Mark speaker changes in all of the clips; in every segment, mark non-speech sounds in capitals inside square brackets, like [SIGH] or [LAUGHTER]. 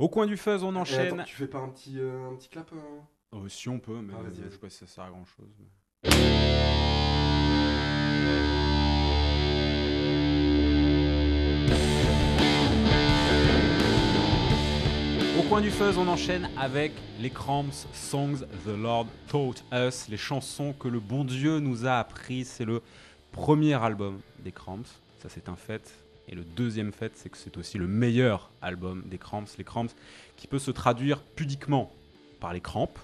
Speaker 1: Au coin du fuzz, on
Speaker 2: Et
Speaker 1: enchaîne.
Speaker 2: attends, tu fais pas un petit, euh, un petit clap euh
Speaker 1: Oh, si on peut, mais
Speaker 2: Ah,
Speaker 1: euh, je sais pas si ça sert à grand chose. Au coin du fuzz, on enchaîne avec les Cramps Songs The Lord Taught Us, les chansons que le bon Dieu nous a appris. C'est le premier album des Cramps, ça c'est un fait. Et le deuxième fait, c'est que c'est aussi le meilleur album des Cramps. Les Cramps qui peut se traduire pudiquement par les crampes,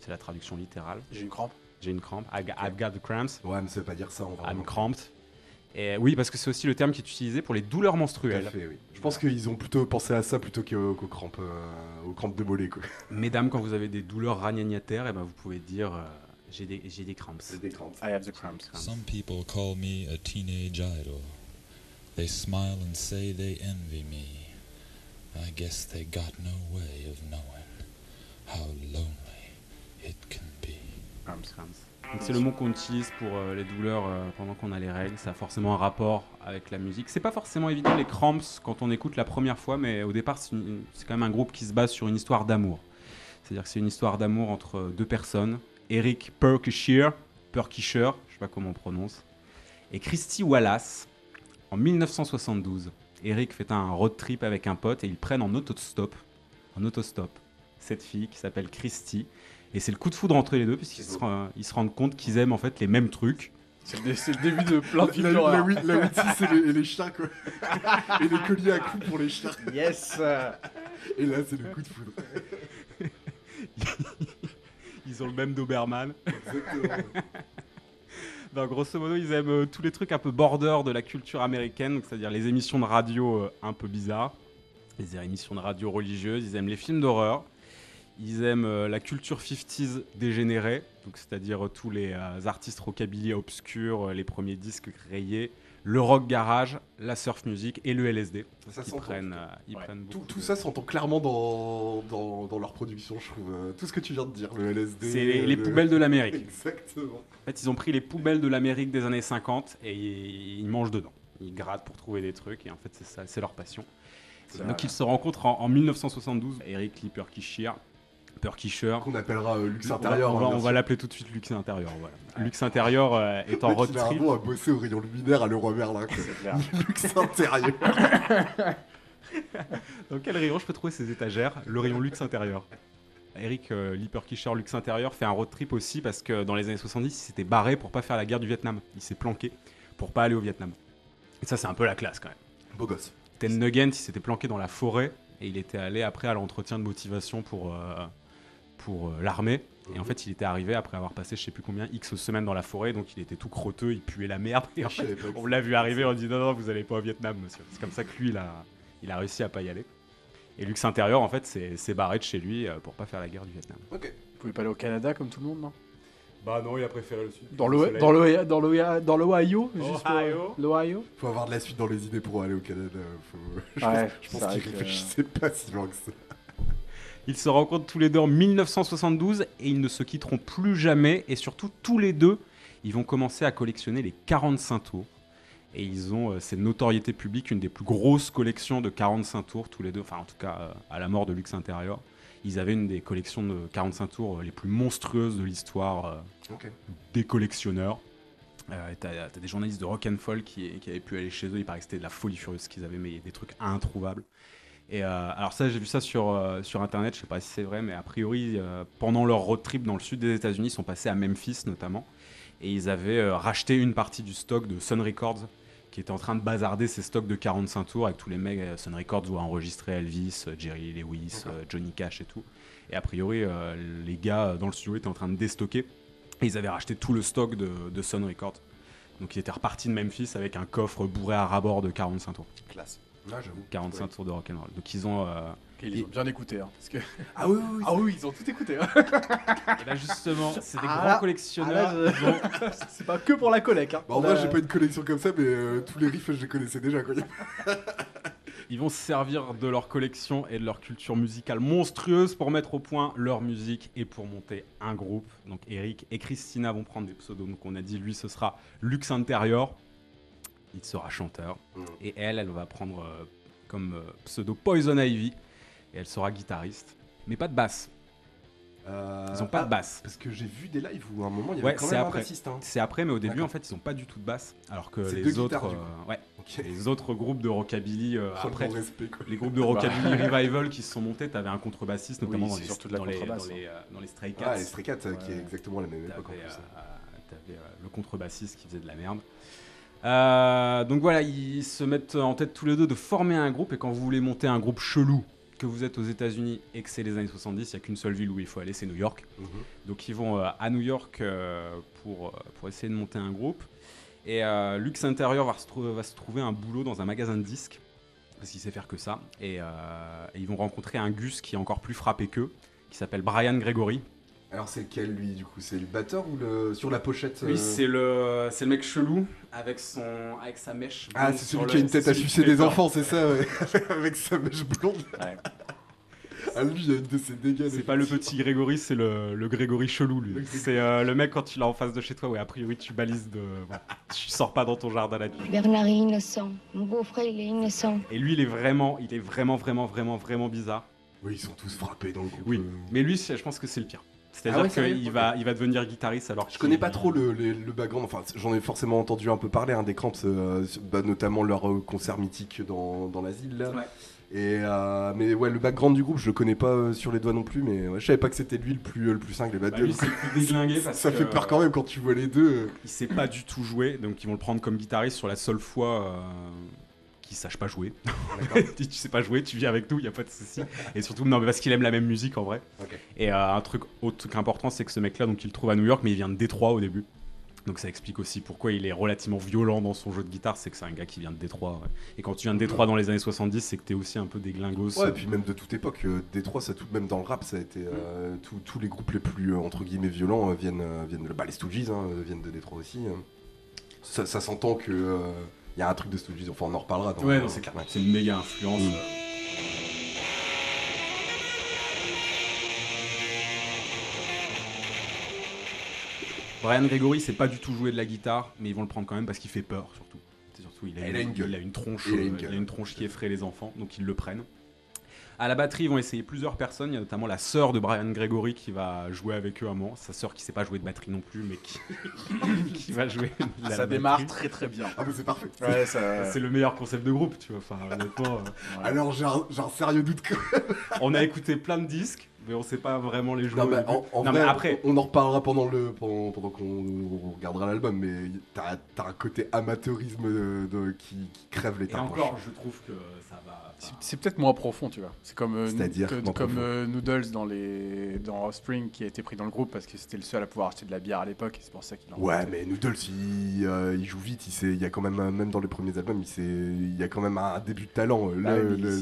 Speaker 1: c'est la traduction littérale.
Speaker 3: J'ai une crampe.
Speaker 1: J'ai une crampe, I got- I've got the cramps,
Speaker 2: Ouais, mais ça veut pas dire ça en vrai.
Speaker 1: I'm cramped. Et oui, parce que c'est aussi le terme qui est utilisé pour les douleurs
Speaker 2: Tout à
Speaker 1: menstruelles.
Speaker 2: fait, oui. Je pense qu'ils ont plutôt pensé à ça plutôt qu'aux qu'aux crampes, euh, aux crampes de mollet, quoi. [LAUGHS]
Speaker 1: Mesdames, quand vous avez des douleurs ragnagnaires, eh ben vous pouvez dire euh, j'ai des, j'ai des cramps.
Speaker 2: C'est des crampes.
Speaker 3: I have the cramps.
Speaker 4: Some people call me a teenage idol. They smile and say they envy me. I guess they got no way of knowing how lonely it can be.
Speaker 1: C'est le mot qu'on utilise pour euh, les douleurs euh, pendant qu'on a les règles. Ça a forcément un rapport avec la musique. C'est pas forcément évident les cramps quand on écoute la première fois, mais au départ c'est quand même un groupe qui se base sur une histoire d'amour. C'est-à-dire que c'est une histoire d'amour entre deux personnes, Eric Perkshire, Perkshire, je sais pas comment on prononce, et Christy Wallace. En 1972, Eric fait un road trip avec un pote et ils prennent en autostop, en autostop, cette fille qui s'appelle Christy. Et c'est le coup de foudre entre les deux, puisqu'ils se, ils se rendent compte qu'ils aiment en fait les mêmes trucs.
Speaker 3: C'est le, début de plein de
Speaker 2: La,
Speaker 3: films
Speaker 2: la, la Witty, c'est les, et les chats, quoi. et les colliers à coups pour les chats.
Speaker 3: Yes
Speaker 2: Et là, c'est le coup de foudre. [LAUGHS]
Speaker 1: Ils ont le même Doberman.
Speaker 2: Exactement.
Speaker 1: Grosso modo, ils aiment euh, tous les trucs un peu border de la culture américaine, c'est-à-dire les émissions de radio euh, un peu bizarres, les émissions de radio religieuses, ils aiment les films d'horreur, ils aiment euh, la culture 50s dégénérée, c'est-à-dire euh, tous les euh, artistes rockabilly obscurs, euh, les premiers disques rayés, le rock garage, la surf music et le LSD.
Speaker 2: Ça
Speaker 1: Ils prennent, ils
Speaker 3: Ouais.
Speaker 1: prennent
Speaker 2: Tout,
Speaker 1: beaucoup
Speaker 2: tout
Speaker 1: de-
Speaker 2: ça s'entend clairement dans, dans, dans leur production, je trouve. Tout ce que tu viens de dire, le LSD.
Speaker 1: C'est les, les
Speaker 2: le-
Speaker 1: poubelles de [LAUGHS] l'Amérique.
Speaker 2: Exactement.
Speaker 1: En fait, ils ont pris les poubelles de l'Amérique des années 50 et ils, ils mangent dedans. Ils grattent pour trouver des trucs et en fait, c'est ça, c'est leur passion. Donc, ils se rencontrent en, en 1972. Eric Lee Perkishire.
Speaker 2: Qu'on appellera euh, luxe intérieur.
Speaker 1: on va,
Speaker 2: hein,
Speaker 1: on va l'appeler tout de suite luxe intérieur. Voilà. Luxe intérieur euh, est en road
Speaker 2: il a
Speaker 1: trip.
Speaker 2: nom à bosser au rayon luminaire à Leroy Merlin. [LAUGHS] luxe intérieur. [LAUGHS]
Speaker 1: Dans quel rayon je peux trouver ces étagères Le rayon luxe intérieur? Eric euh, Lee Perkishire, luxe intérieur, fait un road trip aussi parce que dans les années 70, il s'était barré pour pas faire la guerre du Vietnam. Il s'est planqué pour pas aller au Vietnam. Et ça, c'est un peu la classe quand même.
Speaker 2: Beau gosse.
Speaker 1: Ten Nugent, il s'était planqué dans la forêt et il était allé après à l'entretien de motivation pour, euh, pour euh, l'armée. Et en fait, il était arrivé après avoir passé je sais plus combien, X semaines dans la forêt, donc il était tout crotteux, il puait la merde. Et en fait,
Speaker 2: que
Speaker 1: on l'a vu arriver, on dit non, non, vous allez pas au Vietnam, monsieur. C'est comme ça que lui, il a, il a réussi à pas y aller. Et Lux Intérieur, en fait, c'est s'est barré de chez lui euh, pour pas faire la guerre du Vietnam.
Speaker 2: Ok.
Speaker 3: Vous pouvez pas aller au Canada comme tout le monde, non?
Speaker 1: Bah non, il a préféré le sud.
Speaker 3: Dans le dans le dans dans l'Ohio, l'Ohio.
Speaker 2: Faut avoir de la suite dans les idées pour aller au Canada. Faut... [LAUGHS] je
Speaker 3: Ouais,
Speaker 2: pense, je pense réfléchissaient pas si loin que ça.
Speaker 1: Ils se rencontrent tous les deux en 1972 et ils ne se quitteront plus jamais. Et surtout, tous les deux, ils vont commencer à collectionner les 45 tours. Et ils ont euh, cette notoriété publique, une des plus grosses collections de 45 tours, tous les deux. Enfin, en tout cas, euh, à la mort de Lux Intérieur. Ils avaient une des collections de 45 tours euh, les plus monstrueuses de l'histoire euh, des collectionneurs. Euh, T'as t'as des journalistes de rock and folk qui, qui avaient pu aller chez eux, il paraît que c'était de la folie furieuse qu'ils avaient, mais des trucs introuvables. Et euh, alors ça, j'ai vu ça sur, euh, sur internet, je sais pas si c'est vrai, mais a priori, euh, pendant leur road trip dans le sud des États-Unis, ils sont passés à Memphis notamment, et ils avaient euh, racheté une partie du stock de Sun Records, qui était en train de bazarder ses stocks de 45 tours avec tous les mecs. Sun Records où a enregistré Elvis, Jerry Lewis, Johnny Cash et tout. Et a priori, les gars dans le studio étaient en train de déstocker. Et ils avaient racheté tout le stock de, de Sun Records. Donc ils étaient repartis de Memphis avec un coffre bourré à rabord de 45 tours.
Speaker 2: Classe. Ah, j'avoue.
Speaker 1: 45
Speaker 2: Ouais.
Speaker 1: tours de rock'n'roll. Donc ils ont... euh,
Speaker 3: Ils les ont bien écouté, hein. Parce que... [LAUGHS]
Speaker 2: Ah oui, oui, oui.
Speaker 3: Ah oui, ils ont tout écouté. Hein.
Speaker 1: Et là justement, c'est des
Speaker 3: Ah
Speaker 1: grands collectionneurs.
Speaker 3: Ah [LAUGHS] c'est pas que pour la collecte. Hein.
Speaker 2: Bah, en vrai, j'ai pas une collection comme ça, mais euh, tous les riffs, je les connaissais déjà. Quoi.
Speaker 1: Ils vont se servir de leur collection et de leur culture musicale monstrueuse pour mettre au point leur musique et pour monter un groupe. Donc Eric et Christina vont prendre des pseudos. Donc on a dit lui ce sera Lux Interior. Il sera chanteur.
Speaker 2: Mm.
Speaker 1: Et elle, elle va prendre euh, comme euh, pseudo Poison Ivy. et elle sera guitariste, mais pas de basse.
Speaker 2: Euh,
Speaker 1: Ils ont pas
Speaker 2: ah,
Speaker 1: de basse.
Speaker 2: Parce que j'ai vu des lives où à un moment il y
Speaker 1: Ouais,
Speaker 2: avait quand
Speaker 1: c'est
Speaker 2: même
Speaker 1: après.
Speaker 2: un bassiste. Hein.
Speaker 1: C'est après, mais au début, en fait, ils ont pas du tout de basse, alors que les
Speaker 2: deux
Speaker 1: autres,
Speaker 2: guitares,
Speaker 1: euh, ouais, les autres groupes de rockabilly euh, après.
Speaker 2: respect.
Speaker 1: Les groupes de rockabilly revival qui se sont montés, t'avais un contrebassiste notamment
Speaker 3: Oui,
Speaker 1: dans, les,
Speaker 3: surtout de la
Speaker 1: dans, les,
Speaker 3: contrebasse,
Speaker 1: dans, les, euh, dans les Stray Cats.
Speaker 2: Ah, les Stray Cats, euh, qui est exactement la même époque en
Speaker 1: T'avais
Speaker 2: plus.
Speaker 1: euh, t'avais, euh, le contrebassiste qui faisait de la merde. Euh, donc voilà, ils se mettent en tête tous les deux de former un groupe. Et quand vous voulez monter un groupe chelou, que vous êtes aux États-Unis et que c'est les années 70, il n'y a qu'une seule ville où il faut aller, c'est New York.
Speaker 2: Mhm.
Speaker 1: Donc ils vont euh, à New York euh, pour, pour essayer de monter un groupe. Et euh, Lux Interior va se, trou- va se trouver un boulot dans un magasin de disques, parce qu'il sait faire que ça. Et, et ils vont rencontrer un Gus qui est encore plus frappé qu'eux, qui s'appelle Brian Gregory.
Speaker 2: Alors c'est lequel lui du coup? C'est le batteur ou le sur la pochette
Speaker 1: Lui,
Speaker 2: euh,
Speaker 1: c'est le, c'est le mec chelou avec, son, avec sa mèche.
Speaker 2: Ah,
Speaker 1: blonde
Speaker 2: c'est
Speaker 1: sur
Speaker 2: celui
Speaker 1: le-
Speaker 2: qui a une tête
Speaker 1: c'est
Speaker 2: à sucer des enfants, c'est ça, ouais. [LAUGHS] Avec sa mèche blonde.
Speaker 3: Ouais.
Speaker 2: Ah, lui, il y a une de ses dégâts.
Speaker 1: C'est pas le petit Grégory, c'est le, le Grégory chelou, lui. C'est euh, le mec quand tu l'as en face de chez toi, ouais, a priori tu balises de. bon, tu sors pas dans ton jardin la nuit.
Speaker 5: Bernard est innocent. Mon beau-frère, il est innocent.
Speaker 1: Et lui, il est vraiment, il est vraiment, vraiment, vraiment, vraiment bizarre.
Speaker 2: Oui, ils sont tous frappés dans le groupe.
Speaker 1: Oui,
Speaker 2: euh.
Speaker 1: mais lui, c'est- je pense que c'est le pire. C'est-à-dire
Speaker 2: Ah ouais,
Speaker 1: qu'il va, il va devenir guitariste alors
Speaker 2: Je
Speaker 1: qu'il-
Speaker 2: connais pas trop le, le, le background, enfin j'en ai forcément entendu un peu parler hein, des Cramps, euh, bah, notamment leur euh, concert mythique dans, dans l'asile là.
Speaker 1: Ouais.
Speaker 2: Et euh, mais ouais, le background du groupe, je le connais pas euh, sur les doigts non plus, mais ouais, je savais pas que c'était lui le plus, euh, le plus cinglé. Bah,
Speaker 1: Bah, lui, c'est le plus déglingué [LAUGHS]
Speaker 2: ça,
Speaker 1: parce
Speaker 2: ça
Speaker 1: que,
Speaker 2: fait peur quand même quand tu vois les deux.
Speaker 1: Il sait pas du tout jouer, donc ils vont le prendre comme guitariste sur la seule fois sache pas jouer. [LAUGHS] Tu sais pas jouer, tu viens avec nous, il y a pas de souci. Et surtout, non, mais parce qu'il aime la même musique en vrai. Et euh, un truc autre truc important, c'est que ce mec-là, donc il le trouve à New York, mais il vient de Détroit au début. Donc ça explique aussi pourquoi il est relativement violent dans son jeu de guitare, c'est que c'est un gars qui vient de Détroit. ouais. Et quand tu viens de Détroit dans les années 70, c'est que t'es aussi un peu des glingos.
Speaker 2: Ouais, et puis même de toute époque, euh, Détroit, ça tout même dans le rap, ça a été euh, tous- tous les groupes les plus euh, entre guillemets violents viennent viennent de bah, les Stooges hein, viennent de Détroit aussi. hein. Ça, ça s'entend que il y a un truc de Stooges. Enfin, on en reparlera. Dans,
Speaker 1: Ouais, c'est clair.
Speaker 2: Ouais.
Speaker 1: C'est une méga influence.
Speaker 2: Mm.
Speaker 1: euh. Brian Gregory, c'est pas du tout jouer de la guitare, mais ils vont le prendre quand même parce qu'il fait peur, surtout. C'est surtout, il a,
Speaker 2: Il a une gueule.
Speaker 1: il a une tronche,
Speaker 2: Il a
Speaker 1: euh, il a une tronche qui effraie les enfants, donc ils le prennent. À la batterie, ils vont essayer plusieurs personnes. Il y a notamment la sœur de Brian Gregory qui va jouer avec eux à un moment. Sa sœur qui sait pas jouer de batterie non plus, mais qui, [LAUGHS] qui va jouer. de la
Speaker 3: Ça démarre
Speaker 1: batterie.
Speaker 3: très très bien.
Speaker 2: Ah mais c'est parfait.
Speaker 3: Ouais, ça.
Speaker 1: C'est le meilleur concept de groupe, tu vois. Enfin, honnêtement, euh.
Speaker 2: Alors j'ai un, sérieux doute que. [LAUGHS]
Speaker 1: on a écouté plein de disques, mais on sait pas vraiment les jouer.
Speaker 2: Non, mais
Speaker 1: début.
Speaker 2: en, en
Speaker 1: Non,
Speaker 2: vrai,
Speaker 1: mais après,
Speaker 2: on, en reparlera pendant le pendant, pendant qu'on on regardera l'album, mais t'as as un côté amateurisme de- de- qui, qui crève les
Speaker 1: et
Speaker 2: tympans.
Speaker 1: encore, je trouve que ça va.
Speaker 3: C'est- peut-être moins profond, tu vois. C'est comme, euh, comme euh, Noodles dans, les, dans Offspring qui a été pris dans le groupe parce que c'était le seul à pouvoir acheter de la bière à l'époque c'est pour ça qu'il
Speaker 2: Ouais, mais Noodles, il, euh, il joue vite. Il, sait, il y a quand même, même dans les premiers albums, il, sait, il y a quand même un début de talent.
Speaker 3: Bah,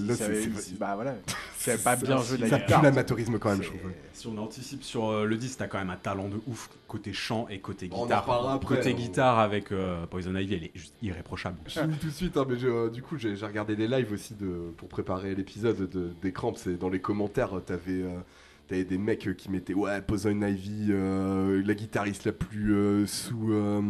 Speaker 2: Là, c'est-
Speaker 3: bah voilà, [LAUGHS] c'est pas bien joué de la
Speaker 2: ça
Speaker 3: guitare.
Speaker 2: pue l'amateurisme quand même, je
Speaker 1: c'est-
Speaker 2: trouve.
Speaker 1: Si on anticipe sur euh, le disque, t'as quand même un talent de ouf côté chant et côté
Speaker 2: On en
Speaker 1: guitare. côté
Speaker 2: hein.
Speaker 1: guitare avec euh, Poison Ivy, elle est juste irréprochable.
Speaker 2: Je finis tout de suite, hein, mais euh, du coup, j'ai regardé des lives aussi de, pour préparer l'épisode de, des Cramps. Et dans les commentaires, t'avais euh, t'avais des mecs qui mettaient Ouais, Poison Ivy, euh, la guitariste la plus euh, sous, euh,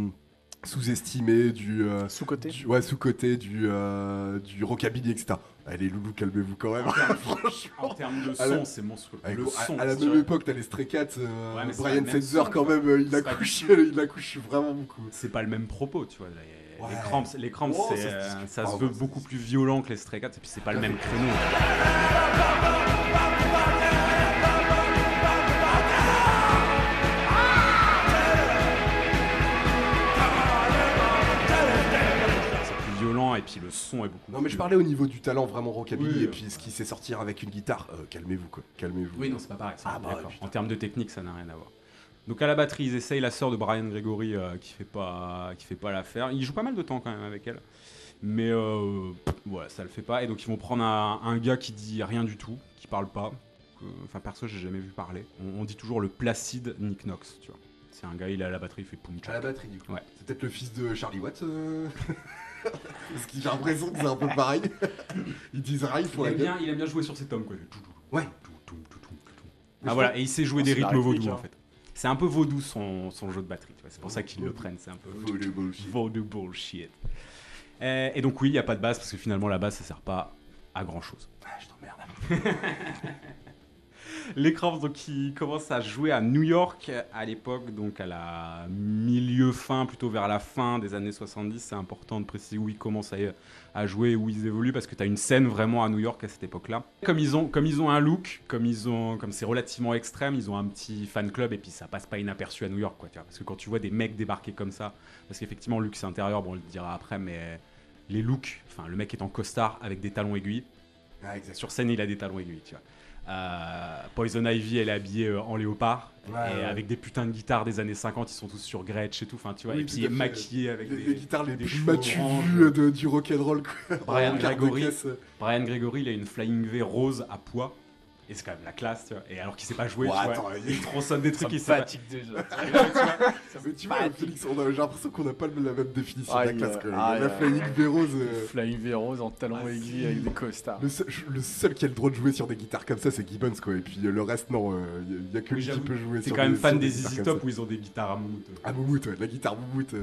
Speaker 2: sous-estimée du. euh,
Speaker 3: Sous-côté
Speaker 2: du- ouais, sous-côté du, euh, du rockabilly, etc. Allez, loulou, calmez-vous quand même. Franchement.
Speaker 1: En termes de
Speaker 2: À la-
Speaker 1: son, c'est monstrueux.
Speaker 2: Avec-
Speaker 1: le
Speaker 2: à-
Speaker 1: son,
Speaker 2: à, la même époque, t'as les Stray Cats, euh,
Speaker 1: Ouais,
Speaker 2: Brian Setzer quand même, euh, il accouche, [LAUGHS] il accouche vraiment beaucoup.
Speaker 1: c'est pas le même propos, tu vois. Les,
Speaker 2: Ouais.
Speaker 1: les cramps, les cramps,
Speaker 2: Oh,
Speaker 1: c'est,
Speaker 2: ça se
Speaker 1: euh, ça se veut beaucoup plus violent que les Stray Cats, et puis c'est pas le même créneau. Et puis le son est beaucoup
Speaker 2: Non, mais je parlais au niveau du talent vraiment rockabilly
Speaker 1: Oui.
Speaker 2: et puis ce qui sait sortir avec une guitare. Euh, calmez-vous quoi, calmez-vous.
Speaker 1: Oui, non, c'est pas pareil.
Speaker 2: Ah bah,
Speaker 1: en termes de technique, ça n'a rien à voir. Donc à la batterie, ils essayent la sœur de Brian Gregory euh, qui fait pas qui fait pas l'affaire. Il joue pas mal de temps quand même avec elle, mais euh, pff, voilà, ça le fait pas. Et donc ils vont prendre un, un gars qui dit rien du tout, qui parle pas. que- Enfin perso, j'ai jamais vu parler. On, on dit toujours le placide Nick Knox, tu vois. C'est un gars, il est à la batterie, il fait poum
Speaker 2: À la batterie du coup.
Speaker 1: Ouais.
Speaker 2: C'est peut-être le fils de Charlie Watts. euh, [LAUGHS] Parce que j'ai l'impression que c'est un peu pareil. [LAUGHS] Ils disent rien, font
Speaker 1: Il aime,
Speaker 2: gueule.
Speaker 1: bien, il aime bien jouer sur cet homme quoi.
Speaker 2: Ouais.
Speaker 1: Ah voilà, et il sait jouer des rythmes vaudous
Speaker 3: hein.
Speaker 1: en fait. C'est un peu vaudou son, son jeu de batterie, tu vois. C'est pour ça qu'ils le
Speaker 2: Vaudou.
Speaker 1: prennent, c'est un peu
Speaker 2: Voodoo bullshit.
Speaker 1: Vaudou bullshit. Euh, et donc oui, il n'y a pas de basse parce que finalement la basse ça sert pas à grand chose.
Speaker 2: Ah, je t'emmerde. [LAUGHS]
Speaker 1: Les Cramps, donc, ils commencent à jouer à New York à l'époque, donc à la milieu-fin, plutôt vers la fin des années 70. C'est important de préciser où ils commencent à, à jouer, où ils évoluent, parce que tu as une scène vraiment à New York à cette époque-là. Comme ils ont, comme ils ont un look, comme ils ont, comme c'est relativement extrême, ils ont un petit fan club et puis ça passe pas inaperçu à New York, quoi. Tu vois, parce que quand tu vois des mecs débarquer comme ça, parce qu'effectivement, luxe intérieur, bon, on le dira après, mais les looks, enfin, le mec est en costard avec des talons aiguilles.
Speaker 2: Ah.
Speaker 1: Sur scène, il a des talons aiguilles, tu vois. Euh, Poison Ivy, elle est habillée euh, en léopard
Speaker 2: Ouais,
Speaker 1: et
Speaker 2: ouais.
Speaker 1: avec des putains de guitares des années 50, ils sont tous sur Gretsch et tout, enfin tu vois,
Speaker 2: Oui,
Speaker 1: et puis
Speaker 2: à fait.
Speaker 1: maquillés avec
Speaker 2: Les,
Speaker 1: des,
Speaker 2: les guitares les
Speaker 1: des
Speaker 2: plus de- du rock'n'roll. quoi.
Speaker 1: Brian
Speaker 2: En carte de
Speaker 1: Gregory. Brian Gregory, il a une Flying V rose à poids. Et c'est quand même la classe, tu vois. Et alors qu'il sait pas jouer,
Speaker 2: Ouais,
Speaker 1: tu vois.
Speaker 2: attends, il-
Speaker 1: il tronçonne des trucs, il sait pas.
Speaker 3: fatigue déjà. [LAUGHS]
Speaker 2: Mais tu vois, Félix, on a- j'ai l'impression qu'on n'a pas la même définition
Speaker 3: Aïe,
Speaker 2: de la classe. quoi.
Speaker 3: aïe,
Speaker 2: la. Flying V Rose, euh, [LAUGHS]
Speaker 3: Flying V rose en talons
Speaker 2: Ah,
Speaker 3: aiguilles avec des costards.
Speaker 2: le, seul, le seul qui a le droit de jouer sur des guitares comme ça, c'est Gibbons, quoi. Et puis euh, le reste, non, il n'y a que
Speaker 1: Oui,
Speaker 2: lui qui peut jouer
Speaker 1: T'es
Speaker 2: sur
Speaker 1: quand même
Speaker 2: des-
Speaker 1: fan des
Speaker 2: guitares
Speaker 1: Easy Top où ils ont des guitares à moumoute.
Speaker 2: Ah, Moumout, ouais, la guitare Moumout.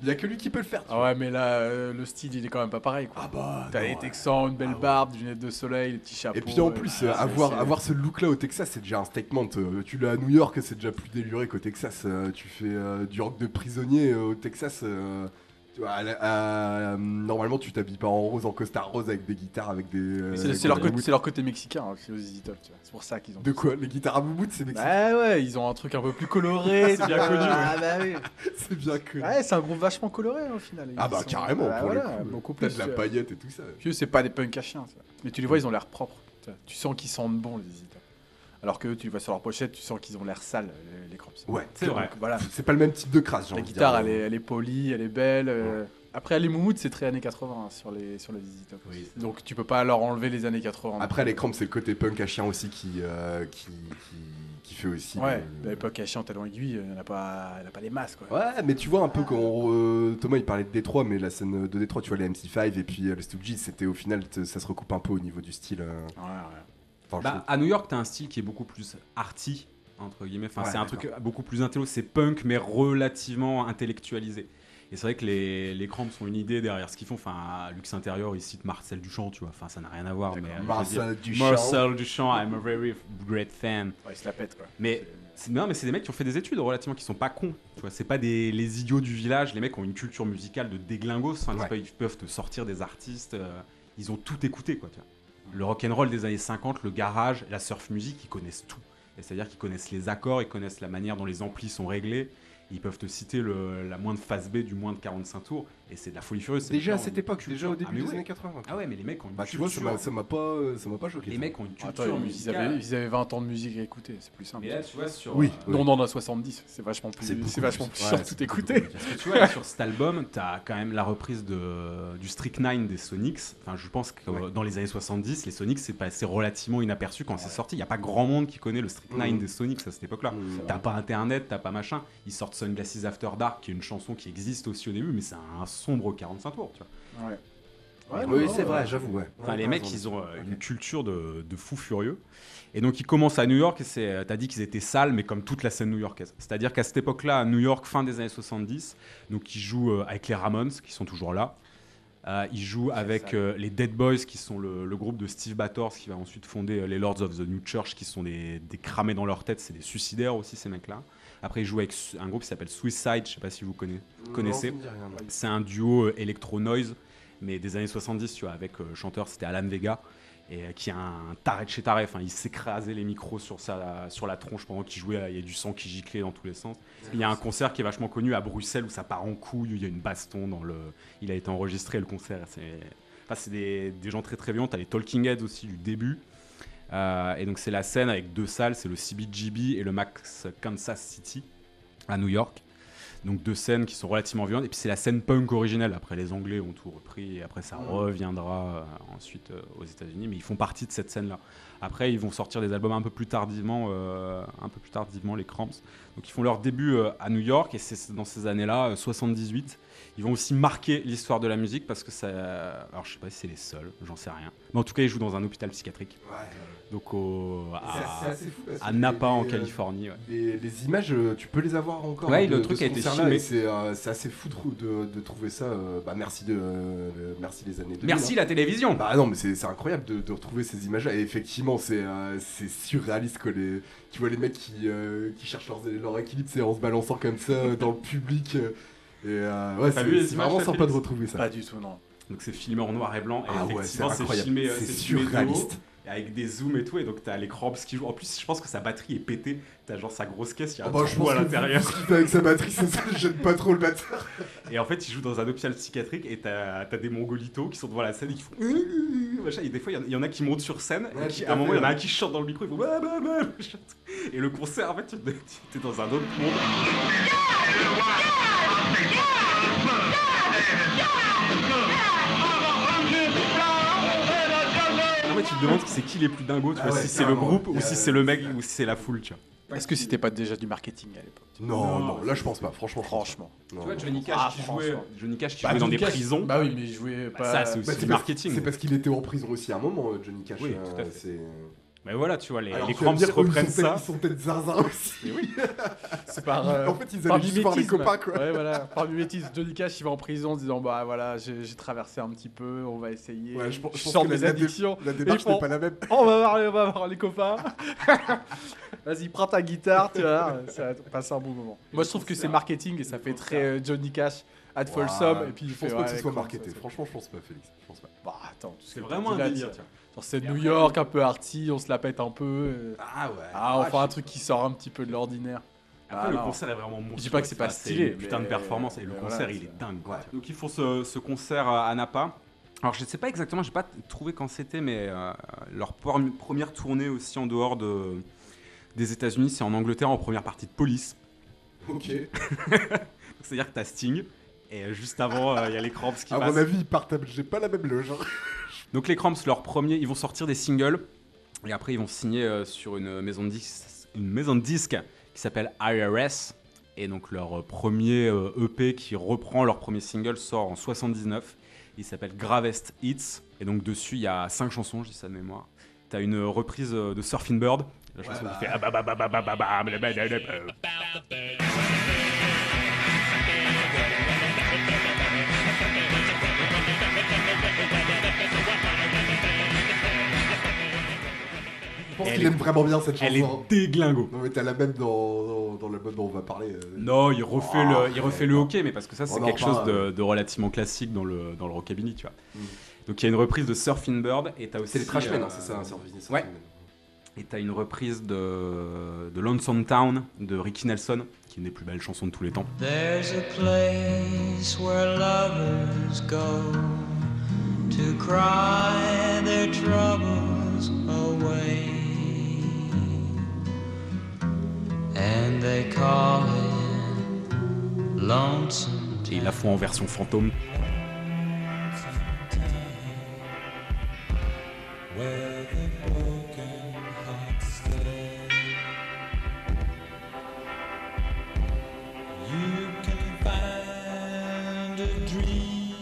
Speaker 2: Il n'y a que lui qui peut le faire.
Speaker 3: Ah ouais, mais là, euh, le style, il est quand même pas pareil, quoi.
Speaker 2: Ah bah.
Speaker 3: T'as les. Texans, une belle
Speaker 2: Ah
Speaker 3: barbe, des lunettes de soleil, les petits chapeaux.
Speaker 2: Et puis en
Speaker 3: euh,
Speaker 2: plus,
Speaker 3: ah,
Speaker 2: euh, avoir, ce look-là au Texas, c'est déjà un statement. Euh, tu l'as à New York, c'est déjà plus déluré qu'au Texas. Tu fais du rock de prisonnier au Texas. Euh, tu vois, à la- à- normalement, tu t'habilles pas en rose, en costard rose avec des guitares, avec des. euh,
Speaker 3: c'est- leur,
Speaker 2: des
Speaker 3: côté-
Speaker 2: moumoutes.
Speaker 3: c'est leur côté mexicain, hein, c'est aux Easy Top, tu vois. C'est pour ça qu'ils ont.
Speaker 2: De quoi Les guitares à moumoute, c'est mexicain.
Speaker 3: Ouais, ouais, ils ont un truc un peu plus coloré. [LAUGHS]
Speaker 1: C'est bien connu,
Speaker 3: Ah, bah oui. [LAUGHS]
Speaker 2: C'est bien que.
Speaker 3: Ouais, c'est un groupe vachement coloré au final.
Speaker 2: Ah
Speaker 3: Ils
Speaker 2: bah carrément,
Speaker 3: Bah
Speaker 2: pour
Speaker 3: voilà,
Speaker 2: le coup.
Speaker 3: Beaucoup
Speaker 2: T'as
Speaker 3: plus.
Speaker 2: de la
Speaker 3: euh,
Speaker 2: paillette et tout ça.
Speaker 3: Puis eux, c'est pas des punks à chiens, ça. Mais tu les vois, ils ont l'air propres. tu vois. Tu sens qu'ils sentent bon, les Easy. Alors que tu les vois sur leur pochette, tu sens qu'ils ont l'air sales, les, les Cramps.
Speaker 2: Ouais,
Speaker 1: C'est vrai.
Speaker 3: Donc, Voilà.
Speaker 2: C'est pas le même type de crasse,
Speaker 3: La guitare, elle est, elle est polie, elle est belle. euh. Après, les moumoutes, c'est très années 80 hein, sur les, sur les.
Speaker 1: Oui,
Speaker 3: Donc tu peux pas leur enlever les années 80.
Speaker 2: Après, les crampes, c'est le côté punk à chien aussi qui, euh, qui, qui, qui fait aussi.
Speaker 3: Ouais,
Speaker 2: le-
Speaker 3: à l'époque, à chien talon aiguille, elle n'a pas, elle a pas les masses, quoi.
Speaker 2: Ouais, mais tu vois un peu quand euh, Thomas il parlait de Détroit, mais la scène de Détroit, tu vois les MC5 et puis euh, les Stooges, c'était au final ça se recoupe un peu au niveau du style. euh,
Speaker 3: Ouais, ouais.
Speaker 1: Bah, à New York, t'as un style qui est beaucoup plus arty, entre guillemets. Enfin,
Speaker 2: Ouais,
Speaker 1: c'est un truc beaucoup plus intello. C'est punk, mais relativement intellectualisé. Et c'est vrai que les, les Cramps ont une idée derrière ce qu'ils font. Enfin, Lux Intérieur, il cite Marcel Duchamp, tu vois. Enfin, ça n'a rien à voir. Mais, euh, dire,
Speaker 2: Marcel Duchamp.
Speaker 1: Marcel Duchamp, I'm a very great fan.
Speaker 3: Ouais, ils se la pètent, quoi.
Speaker 1: Mais c'est- non, mais c'est des mecs qui ont fait des études relativement, qui sont pas cons. Tu vois, c'est pas des les idiots du village. Les mecs ont une culture musicale de déglingos. Enfin,
Speaker 2: Ouais.
Speaker 1: ils peuvent te sortir des artistes. euh, ils ont tout écouté, quoi. Tu vois. Le rock and roll des années 50, le garage, la surf music, ils connaissent tout. C'est-à-dire qu'ils connaissent les accords, ils connaissent la manière dont les amplis sont réglés. Ils peuvent te citer la moindre phase B du moins de 45 tours. Et c'est de la folie furieuse.
Speaker 2: Déjà à cette époque, déjà au
Speaker 1: Ah,
Speaker 2: début
Speaker 1: mais
Speaker 2: des
Speaker 1: ouais.
Speaker 2: années 80.
Speaker 1: Ah ouais, mais les mecs ont une
Speaker 2: Bah tu vois, ça m'a- pas, euh, ça m'a pas choqué.
Speaker 1: les
Speaker 2: ça.
Speaker 1: mecs ont une culture
Speaker 3: Attends, ils, avaient, ils avaient 20 ans de musique à écouter, c'est plus simple.
Speaker 1: Mais là, tu vois, sur.
Speaker 2: Oui.
Speaker 1: euh,
Speaker 3: Non, on en a 70, c'est vachement plus,
Speaker 2: C'est
Speaker 3: vachement
Speaker 2: plus.
Speaker 3: plus
Speaker 2: Ouais,
Speaker 3: tout écouter.
Speaker 1: Parce que tu vois, sur cet album, t'as quand même la reprise de, du Strychnine des Sonics. Enfin, je pense que dans les années 70, les Sonics, c'est passé relativement inaperçu quand c'est sorti. Il n'y a pas grand monde qui connaît le Strychnine
Speaker 2: Mhm.
Speaker 1: des Sonics à cette époque-là.
Speaker 2: Mm.
Speaker 1: T'as pas internet, t'as pas machin. Ils sortent Sunglasses After Dark, qui est une chanson qui existe aussi au début, mais c'est un sombre 45 tours, tu vois.
Speaker 3: Ouais.
Speaker 2: Oui, c'est vrai, j'avoue, ouais.
Speaker 1: Enfin, les mecs,
Speaker 2: raison.
Speaker 1: ils ont euh, une culture de, de fous furieux. Et donc, ils commencent à New York. et c'est- T'as dit qu'ils étaient sales, mais comme toute la scène new-yorkaise. C'est-à-dire qu'à cette époque-là, à New York, fin des années 70, donc ils jouent euh, avec les Ramones, qui sont toujours là. Euh, ils jouent avec euh, les Dead Boys, qui sont le, le groupe de Steve Battors, qui va ensuite fonder euh, les Lords of the New Church, qui sont des, des cramés dans leur tête. C'est des suicidaires aussi, ces mecs-là. Après, ils jouent avec un groupe qui s'appelle Suicide. Je sais pas si vous connaissez. C'est un duo euh, électro-noise, mais des années 70, tu vois, avec euh, le chanteur, c'était Alan Vega, et euh, qui a un taré de chez taré. Enfin, il s'écrasait les micros sur, sa, sur la tronche pendant qu'il jouait. Il y a du sang qui giclait dans tous les sens. Il y a un concert qui est vachement connu à Bruxelles où ça part en couille, où il y a une baston dans le. Il a été enregistré le concert. C'est enfin, c'est des, des gens très très violents. T'as les Talking Heads aussi du début. Euh, et donc c'est la scène avec deux salles, c'est le CBGB et le Max Kansas City à New York. Donc deux scènes qui sont relativement violentes. Et puis c'est la scène punk originelle. Après les Anglais ont tout repris et après ça reviendra euh, ensuite euh, aux États-Unis. Mais ils font partie de cette scène-là. Après ils vont sortir des albums un peu plus tardivement, euh, un peu plus tardivement les Cramps. Donc ils font leur début euh, à New York et c'est dans ces années-là, euh, 78. Ils vont aussi marquer l'histoire de la musique parce que ça. Alors je sais pas si c'est les seuls, j'en sais rien. Mais en tout cas ils jouent dans un hôpital psychiatrique.
Speaker 2: Ouais.
Speaker 1: Donc au, à,
Speaker 2: fou.
Speaker 1: à Napa en Californie. ouais.
Speaker 2: Les, les images, euh, tu peux les avoir encore
Speaker 1: Ouais,
Speaker 2: de-
Speaker 1: le truc a été filmé.
Speaker 2: c'est euh, assez fou de, trou- de, de trouver ça. euh, bah, merci, de, euh, merci les années 2000.
Speaker 1: Merci
Speaker 2: hein.
Speaker 1: la télévision.
Speaker 2: Bah non, mais c'est c'est incroyable de, de retrouver ces images-là. Et effectivement, c'est euh, c'est surréaliste que les. Tu vois les mecs qui, euh, qui cherchent leur, leur équilibre, c'est en se balançant comme ça euh, dans le public. Et euh, ouais,
Speaker 1: T'as
Speaker 2: c'est
Speaker 1: vu les
Speaker 2: c'est
Speaker 1: images,
Speaker 2: vraiment
Speaker 1: toi,
Speaker 2: sympa de
Speaker 1: Félix?
Speaker 2: retrouver ça.
Speaker 3: Pas du tout, non.
Speaker 1: Donc c'est filmé en noir et blanc. Et
Speaker 2: Ah ouais, c'est
Speaker 1: effectivement, c'est
Speaker 2: incroyable.
Speaker 1: filmé, euh,
Speaker 2: C'est
Speaker 1: filmé de haut,
Speaker 2: surréaliste.
Speaker 1: Avec des zooms et tout. Et donc t'as les cramps qui jouent. En plus, je pense que sa batterie est pétée. T'as genre sa grosse caisse, il y a
Speaker 2: Ah
Speaker 1: un
Speaker 2: bah, je
Speaker 1: trou à l'intérieur.
Speaker 2: ce qu'il fait avec sa batterie, ça, ça gêne pas trop le batteur.
Speaker 1: Et en fait, il joue dans un hôpital psychiatrique et t'as as des mongolitos qui sont devant la scène et qui font. [LAUGHS] Machin. Et des fois, il y en- il y, en a qui montent sur scène.
Speaker 2: Ouais,
Speaker 1: et qui- à un moment, il y en a un qui chante dans le micro. Il faut. Bah, bah, bah, [LAUGHS] machin. Et le concert, en fait, tu [LAUGHS] t'es dans un autre monde. Te demandes c'est qui les plus dingos, tu
Speaker 2: Ah
Speaker 1: vois,
Speaker 2: ouais,
Speaker 1: si c'est le groupe ou si c'est le mec ou si c'est la foule, tu vois.
Speaker 3: Est-ce que c'était pas déjà du marketing à l'époque?
Speaker 2: Non,
Speaker 1: Non.
Speaker 2: non, là je pense pas, franchement.
Speaker 3: Franchement.
Speaker 2: Non,
Speaker 1: Tu vois,
Speaker 2: non.
Speaker 1: Johnny Cash
Speaker 3: Ah,
Speaker 1: qui jouait,
Speaker 3: franchement.
Speaker 1: Johnny Cash qui
Speaker 3: Bah,
Speaker 1: jouait dans
Speaker 3: Johnny
Speaker 1: des
Speaker 3: Cash-
Speaker 1: prisons.
Speaker 3: Bah oui, mais il jouait
Speaker 1: Bah,
Speaker 3: pas.
Speaker 1: ça, c'est
Speaker 2: Bah,
Speaker 1: aussi
Speaker 2: c'est
Speaker 1: du
Speaker 2: parce-
Speaker 1: marketing.
Speaker 2: C'est parce qu'il était en prison aussi à un moment, euh, Johnny Cash.
Speaker 1: Oui,
Speaker 2: euh,
Speaker 1: tout à fait. Mais voilà, tu vois, les,
Speaker 2: Alors,
Speaker 1: les
Speaker 2: tu vas me
Speaker 1: cramps
Speaker 2: dire, eux, ils
Speaker 1: reprennent
Speaker 2: sont peut-être-
Speaker 1: ça.
Speaker 2: Ils sont peut-être zinzin aussi. [LAUGHS]
Speaker 3: C'est par. euh,
Speaker 2: En fait, ils
Speaker 3: par
Speaker 2: allaient juste voir les
Speaker 3: mimétisme.
Speaker 2: copains, quoi.
Speaker 3: Ouais, voilà. [LAUGHS] Par mimétisme, Johnny Cash, il va en prison en disant Bah voilà, j'ai j'ai traversé un petit peu, on va essayer.
Speaker 2: Ouais, je pense- je pense
Speaker 3: sors
Speaker 2: que
Speaker 3: de mes
Speaker 2: la- la dé-
Speaker 3: addictions.
Speaker 2: La démarche
Speaker 3: font-
Speaker 2: n'est pas la même.
Speaker 3: Oh, [LAUGHS] on va voir, on va voir les copains. Vas-y, prends ta guitare, tu vois. Ça va passer un bon moment. Moi, je trouve que c'est marketing et ça fait très euh, Johnny Cash, at Folsom. Et puis il
Speaker 2: je
Speaker 3: fait,
Speaker 2: pense pas
Speaker 3: ouais,
Speaker 2: que ce soit
Speaker 3: comment
Speaker 2: marketé.
Speaker 3: ça,
Speaker 2: Franchement, je pense pas, Félix. Je pense pas.
Speaker 3: Bah, attends,
Speaker 1: C'est vraiment un délire, tiens.
Speaker 3: Genre, c'est New
Speaker 1: après-
Speaker 3: York, un peu arty, on se la pète un peu. euh.
Speaker 2: Ah ouais.
Speaker 3: Ah, on fait un truc qui sort un petit peu de l'ordinaire.
Speaker 1: Après,
Speaker 3: Ah,
Speaker 1: le
Speaker 3: non.
Speaker 1: concert est vraiment monstrueux.
Speaker 3: Je dis pas que c'est pas stylé,
Speaker 1: une putain de performance et le
Speaker 3: mais
Speaker 1: concert
Speaker 3: voilà,
Speaker 1: il est dingue. quoi.
Speaker 2: Ouais.
Speaker 1: Donc ils font ce, ce concert à Napa. Alors je sais pas exactement, j'ai pas trouvé quand c'était, mais euh, leur première tournée aussi en dehors de, des États-Unis, c'est en Angleterre en première partie de Police.
Speaker 2: Ok. [LAUGHS]
Speaker 1: C'est-à-dire que t'as Sting et euh, juste avant euh, il y a les Cramps qui
Speaker 2: À
Speaker 1: passent.
Speaker 2: mon avis, ils partent. J'ai pas la même loge. Hein.
Speaker 1: Donc les Cramps, leur premier, ils vont sortir des singles et après ils vont signer euh, sur une maison de disques, une maison de disques qui s'appelle IRS et donc leur euh, premier euh, EP qui reprend leur premier single sort en 79. Il s'appelle Gravest Hits et donc dessus il y a cinq chansons, je dis ça de mémoire. T'as une reprise euh, de Surfing Bird, la chanson
Speaker 2: bah.
Speaker 1: qui fait
Speaker 2: pense
Speaker 1: Elle
Speaker 2: qu'il
Speaker 1: est-
Speaker 2: aime vraiment bien cette
Speaker 1: Elle est
Speaker 2: chanson.
Speaker 1: déglingo.
Speaker 2: Non mais t'as la même dans, dans, dans l'album dont on va parler. euh.
Speaker 1: Non, il refait,
Speaker 2: Oh,
Speaker 1: le, il refait le hockey, mais parce que ça, c'est quelque chose de, de relativement classique dans le, dans le rockabilly, tu vois.
Speaker 2: Mm.
Speaker 1: Donc il y a une reprise de Surfing Bird, et t'as aussi.
Speaker 2: C'est les Trashmen,
Speaker 1: euh,
Speaker 2: c'est ça, un Surfing
Speaker 1: ouais. Et t'as une reprise de, de Lonesome Town de Ricky Nelson, qui est une des plus belles chansons de tous les temps.
Speaker 6: There's a place where lovers go to cry their troubles away.
Speaker 1: Et ils la font en version fantôme.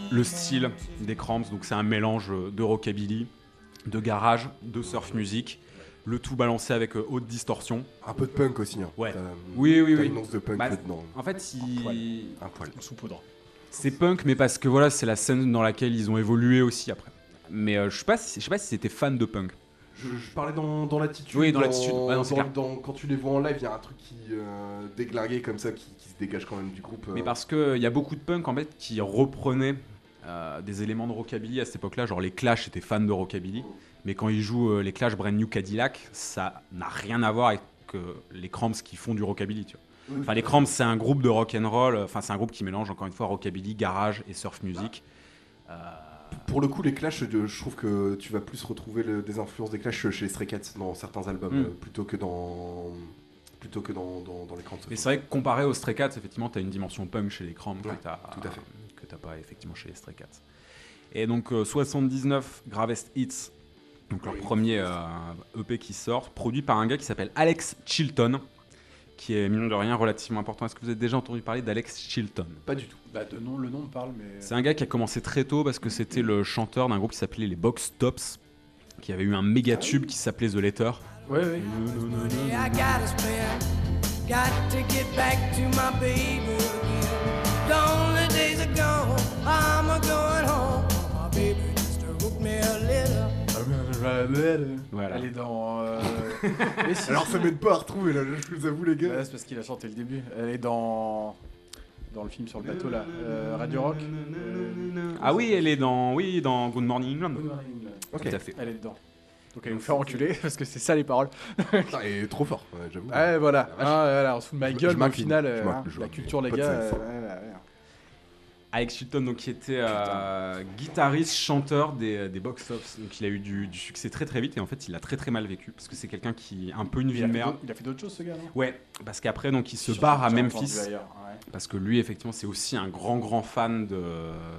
Speaker 1: Le style des Cramps, donc c'est un mélange de rockabilly, de garage, de surf music, le tout balancé avec euh, haute distorsion.
Speaker 2: Un peu de punk aussi. Hein.
Speaker 1: Ouais. Oui, oui,
Speaker 2: t'as
Speaker 1: oui.
Speaker 2: une once de punk
Speaker 1: Bah,
Speaker 2: là-dedans.
Speaker 1: En fait, il...
Speaker 2: Un poil.
Speaker 3: Sous poudre.
Speaker 1: C'est punk, mais parce que voilà, c'est la scène dans laquelle ils ont évolué aussi après. Mais euh, je sais pas, si, je sais pas si c'était fan de punk.
Speaker 2: Je, je parlais dans, dans l'attitude.
Speaker 1: Oui, dans l'attitude. Non,
Speaker 2: dans- dans- quand tu les vois en live, il y a un truc qui euh, déglingué comme ça, qui, qui se dégage quand même du groupe. euh.
Speaker 1: Mais parce qu'il y a beaucoup de punk en fait qui reprenaient euh, des éléments de rockabilly à cette époque-là. Genre les Clash étaient fans de rockabilly, mais quand ils jouent euh, les Clash Brand New Cadillac, ça n'a rien à voir avec euh, les Cramps qui font du rockabilly. Tu vois. Enfin, les Cramps, c'est un groupe de rock and roll. Enfin, c'est un groupe qui mélange encore une fois rockabilly, garage et surf music. Euh,
Speaker 2: Pour le coup, les Clash, je, trouve que tu vas plus retrouver le- des influences des Clash chez les Stray Cats dans certains albums,
Speaker 1: Mm.
Speaker 2: euh, plutôt que dans plutôt que dans, dans, dans les Cramps.
Speaker 1: Mais c'est vrai que comparé aux Stray Cats, effectivement, tu as une dimension punk chez les Cramps
Speaker 2: Ouais,
Speaker 1: que que t'as pas effectivement chez les Stray Cats. Et donc euh, 79 Gravest Hits, donc leur premier euh, EP qui sort, produit par un gars qui s'appelle Alex Chilton, qui est mine de rien relativement important. Est-ce que vous avez déjà entendu parler d'Alex Chilton?
Speaker 2: Pas du tout.
Speaker 3: Bah, de nom, le nom me parle, mais.
Speaker 1: C'est un gars qui a commencé très tôt parce que c'était le chanteur d'un groupe qui s'appelait les Box Tops, qui avait eu un méga tube qui s'appelait The Letter.
Speaker 3: Ouais, ouais.
Speaker 6: I
Speaker 1: Voilà.
Speaker 3: Elle est dans. [LAUGHS] euh, mais si,
Speaker 2: Alors ça m'aide pas à retrouver là, je vous avoue les gars.
Speaker 3: Ouais, c'est parce qu'il a chanté le début. Elle est dans. Dans le film sur le bateau là. Euh, Radio Rock. Euh,
Speaker 1: Ah oui, elle est dans, oui, dans Good Morning England.
Speaker 2: Ok.
Speaker 1: Tout à fait.
Speaker 3: Elle est dedans. Donc elle va nous faire enculer parce que c'est ça les paroles.
Speaker 2: Putain, elle est trop fort, ouais, j'avoue.
Speaker 3: Ouais, voilà. Ah, voilà, on se fout de ma gueule,
Speaker 2: je
Speaker 3: mais au final,
Speaker 2: Je
Speaker 3: euh, hein,
Speaker 2: je
Speaker 3: la culture, les gars.
Speaker 1: Alex Chilton, donc, qui était euh, guitariste, chanteur des, des box office. Donc il a eu du, du succès très très vite et en fait il a très très mal vécu parce que c'est quelqu'un qui un peu une vie de merde.
Speaker 3: il a fait d'autres choses, ce gars, non?
Speaker 1: Ouais, parce qu'après donc il se barre à Memphis.
Speaker 3: entendu ailleurs, ouais.
Speaker 1: Parce que lui, effectivement, c'est aussi un grand, grand fan de,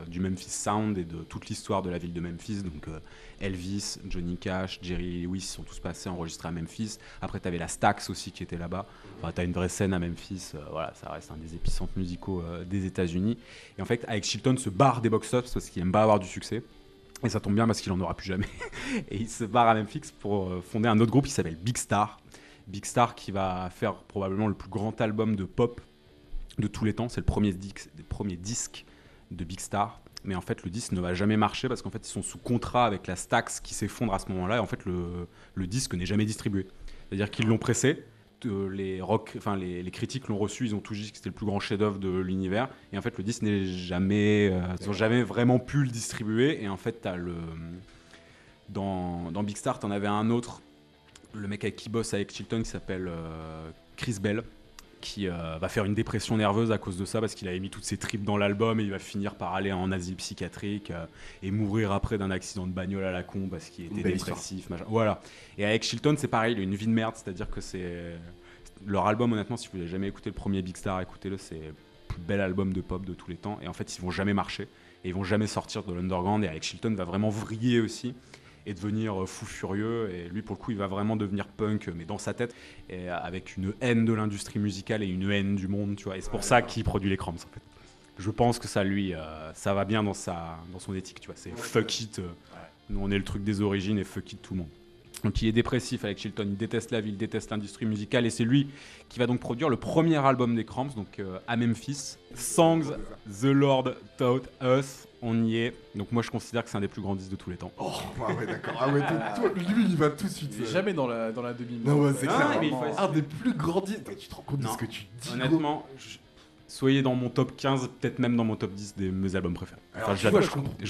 Speaker 1: du Memphis Sound et de toute l'histoire de la ville de Memphis. Donc euh, Elvis, Johnny Cash, Jerry Lewis sont tous passés enregistrés à Memphis. Après, tu avais la Stax aussi qui était là-bas. Enfin, tu as une vraie scène à Memphis. euh, voilà, ça reste un des épicentres musicaux euh, des États-Unis. Et en fait, Alex Chilton se barre des box-office parce qu'il aime pas avoir du succès. Et ça tombe bien parce qu'il en aura plus jamais. [LAUGHS] et il se barre à Memphis pour euh, fonder un autre groupe qui s'appelle Big Star. Big Star qui va faire probablement le plus grand album de pop de tous les temps. C'est le premier disque de Big Star. Mais en fait, le disque ne va jamais marcher parce qu'en fait, ils sont sous contrat avec la Stax qui s'effondre à ce moment-là. Et en fait, le, le disque n'est jamais distribué. C'est-à-dire qu'ils l'ont pressé. euh, les, rock, enfin, les, critiques l'ont reçu, ils ont tout dit que c'était le plus grand chef-d'œuvre de l'univers. Et en fait, le disque n'est jamais, euh, ils ont jamais vraiment pu le distribuer. Et en fait, t'as le dans, dans Big Star, t'en avais un autre, le mec avec qui bosse avec Chilton, qui s'appelle euh, Chris Bell, qui euh, va faire une dépression nerveuse à cause de ça parce qu'il avait mis toutes ses tripes dans l'album et il va finir par aller en asile psychiatrique euh, et mourir après d'un accident de bagnole à la con parce qu'il était dépressif. machin. Voilà. Et avec Chilton, c'est pareil, il a une vie de merde, c'est-à-dire que c'est leur album, honnêtement, si vous n'avez jamais écouté le premier Big Star, écoutez-le, c'est le plus bel album de pop de tous les temps. Et en fait, ils vont jamais marcher et ils vont jamais sortir de l'underground. Et Alex Chilton va vraiment vriller aussi et devenir euh, fou furieux. Et lui, pour le coup, il va vraiment devenir punk, mais dans sa tête, et avec une haine de l'industrie musicale et une haine du monde, tu vois. Et c'est pour ça qu'il produit les Cramps, en fait. Je pense que ça, lui, euh, ça va bien dans, sa, dans son éthique, tu vois. C'est fuck it. euh, Nous, on est le truc des origines et fuck it tout le monde. Donc il est dépressif avec Chilton, il déteste la ville, il déteste l'industrie musicale et c'est lui qui va donc produire le premier album des Cramps, donc euh, à Memphis, Songs The Lord Taught Us, on y est. Donc moi je considère que c'est un des plus grands disques de tous les temps.
Speaker 2: Oh, ah ouais, d'accord. Ah ouais, toi, toi, lui, il va tout de suite.
Speaker 3: Il est
Speaker 2: euh.
Speaker 3: jamais dans la, dans la demi
Speaker 2: Non, ouais, c'est
Speaker 1: Ah,
Speaker 2: clair.
Speaker 1: mais il
Speaker 2: vraiment.
Speaker 1: faut-
Speaker 2: Un des plus grands disques. Tu te rends compte de ce que tu dis gros
Speaker 1: Honnêtement, je- soyez dans mon top 15, peut-être même dans mon top 10 des mes albums préférés. Enfin,
Speaker 2: Alors,
Speaker 1: je,
Speaker 2: vois,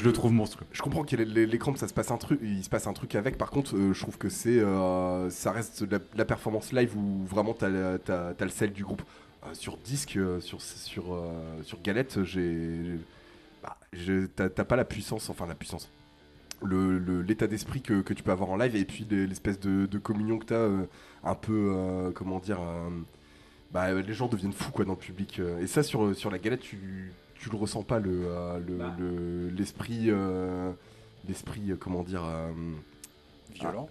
Speaker 1: le trouve monstrueux.
Speaker 2: Je comprends que les- les- l'écran, ça se passe un truc, il se passe un truc avec. Par contre, euh, je trouve que c'est, euh, ça reste la, performance live où vraiment t'as, t'as le sel du groupe. Euh, sur disque, sur sur sur galette, j'ai, bah, t'as, pas la puissance, enfin la puissance, le, l'état d'esprit que, que tu peux avoir en live et puis les- l'espèce de, de communion que t'as, un peu, comment dire, bah, les gens deviennent fous quoi dans le public. euh, et ça sur sur la galette, tu tu le ressens pas le euh, le-
Speaker 1: Bah.
Speaker 2: le- l'esprit euh, l'esprit euh, comment dire euh,
Speaker 3: Violent.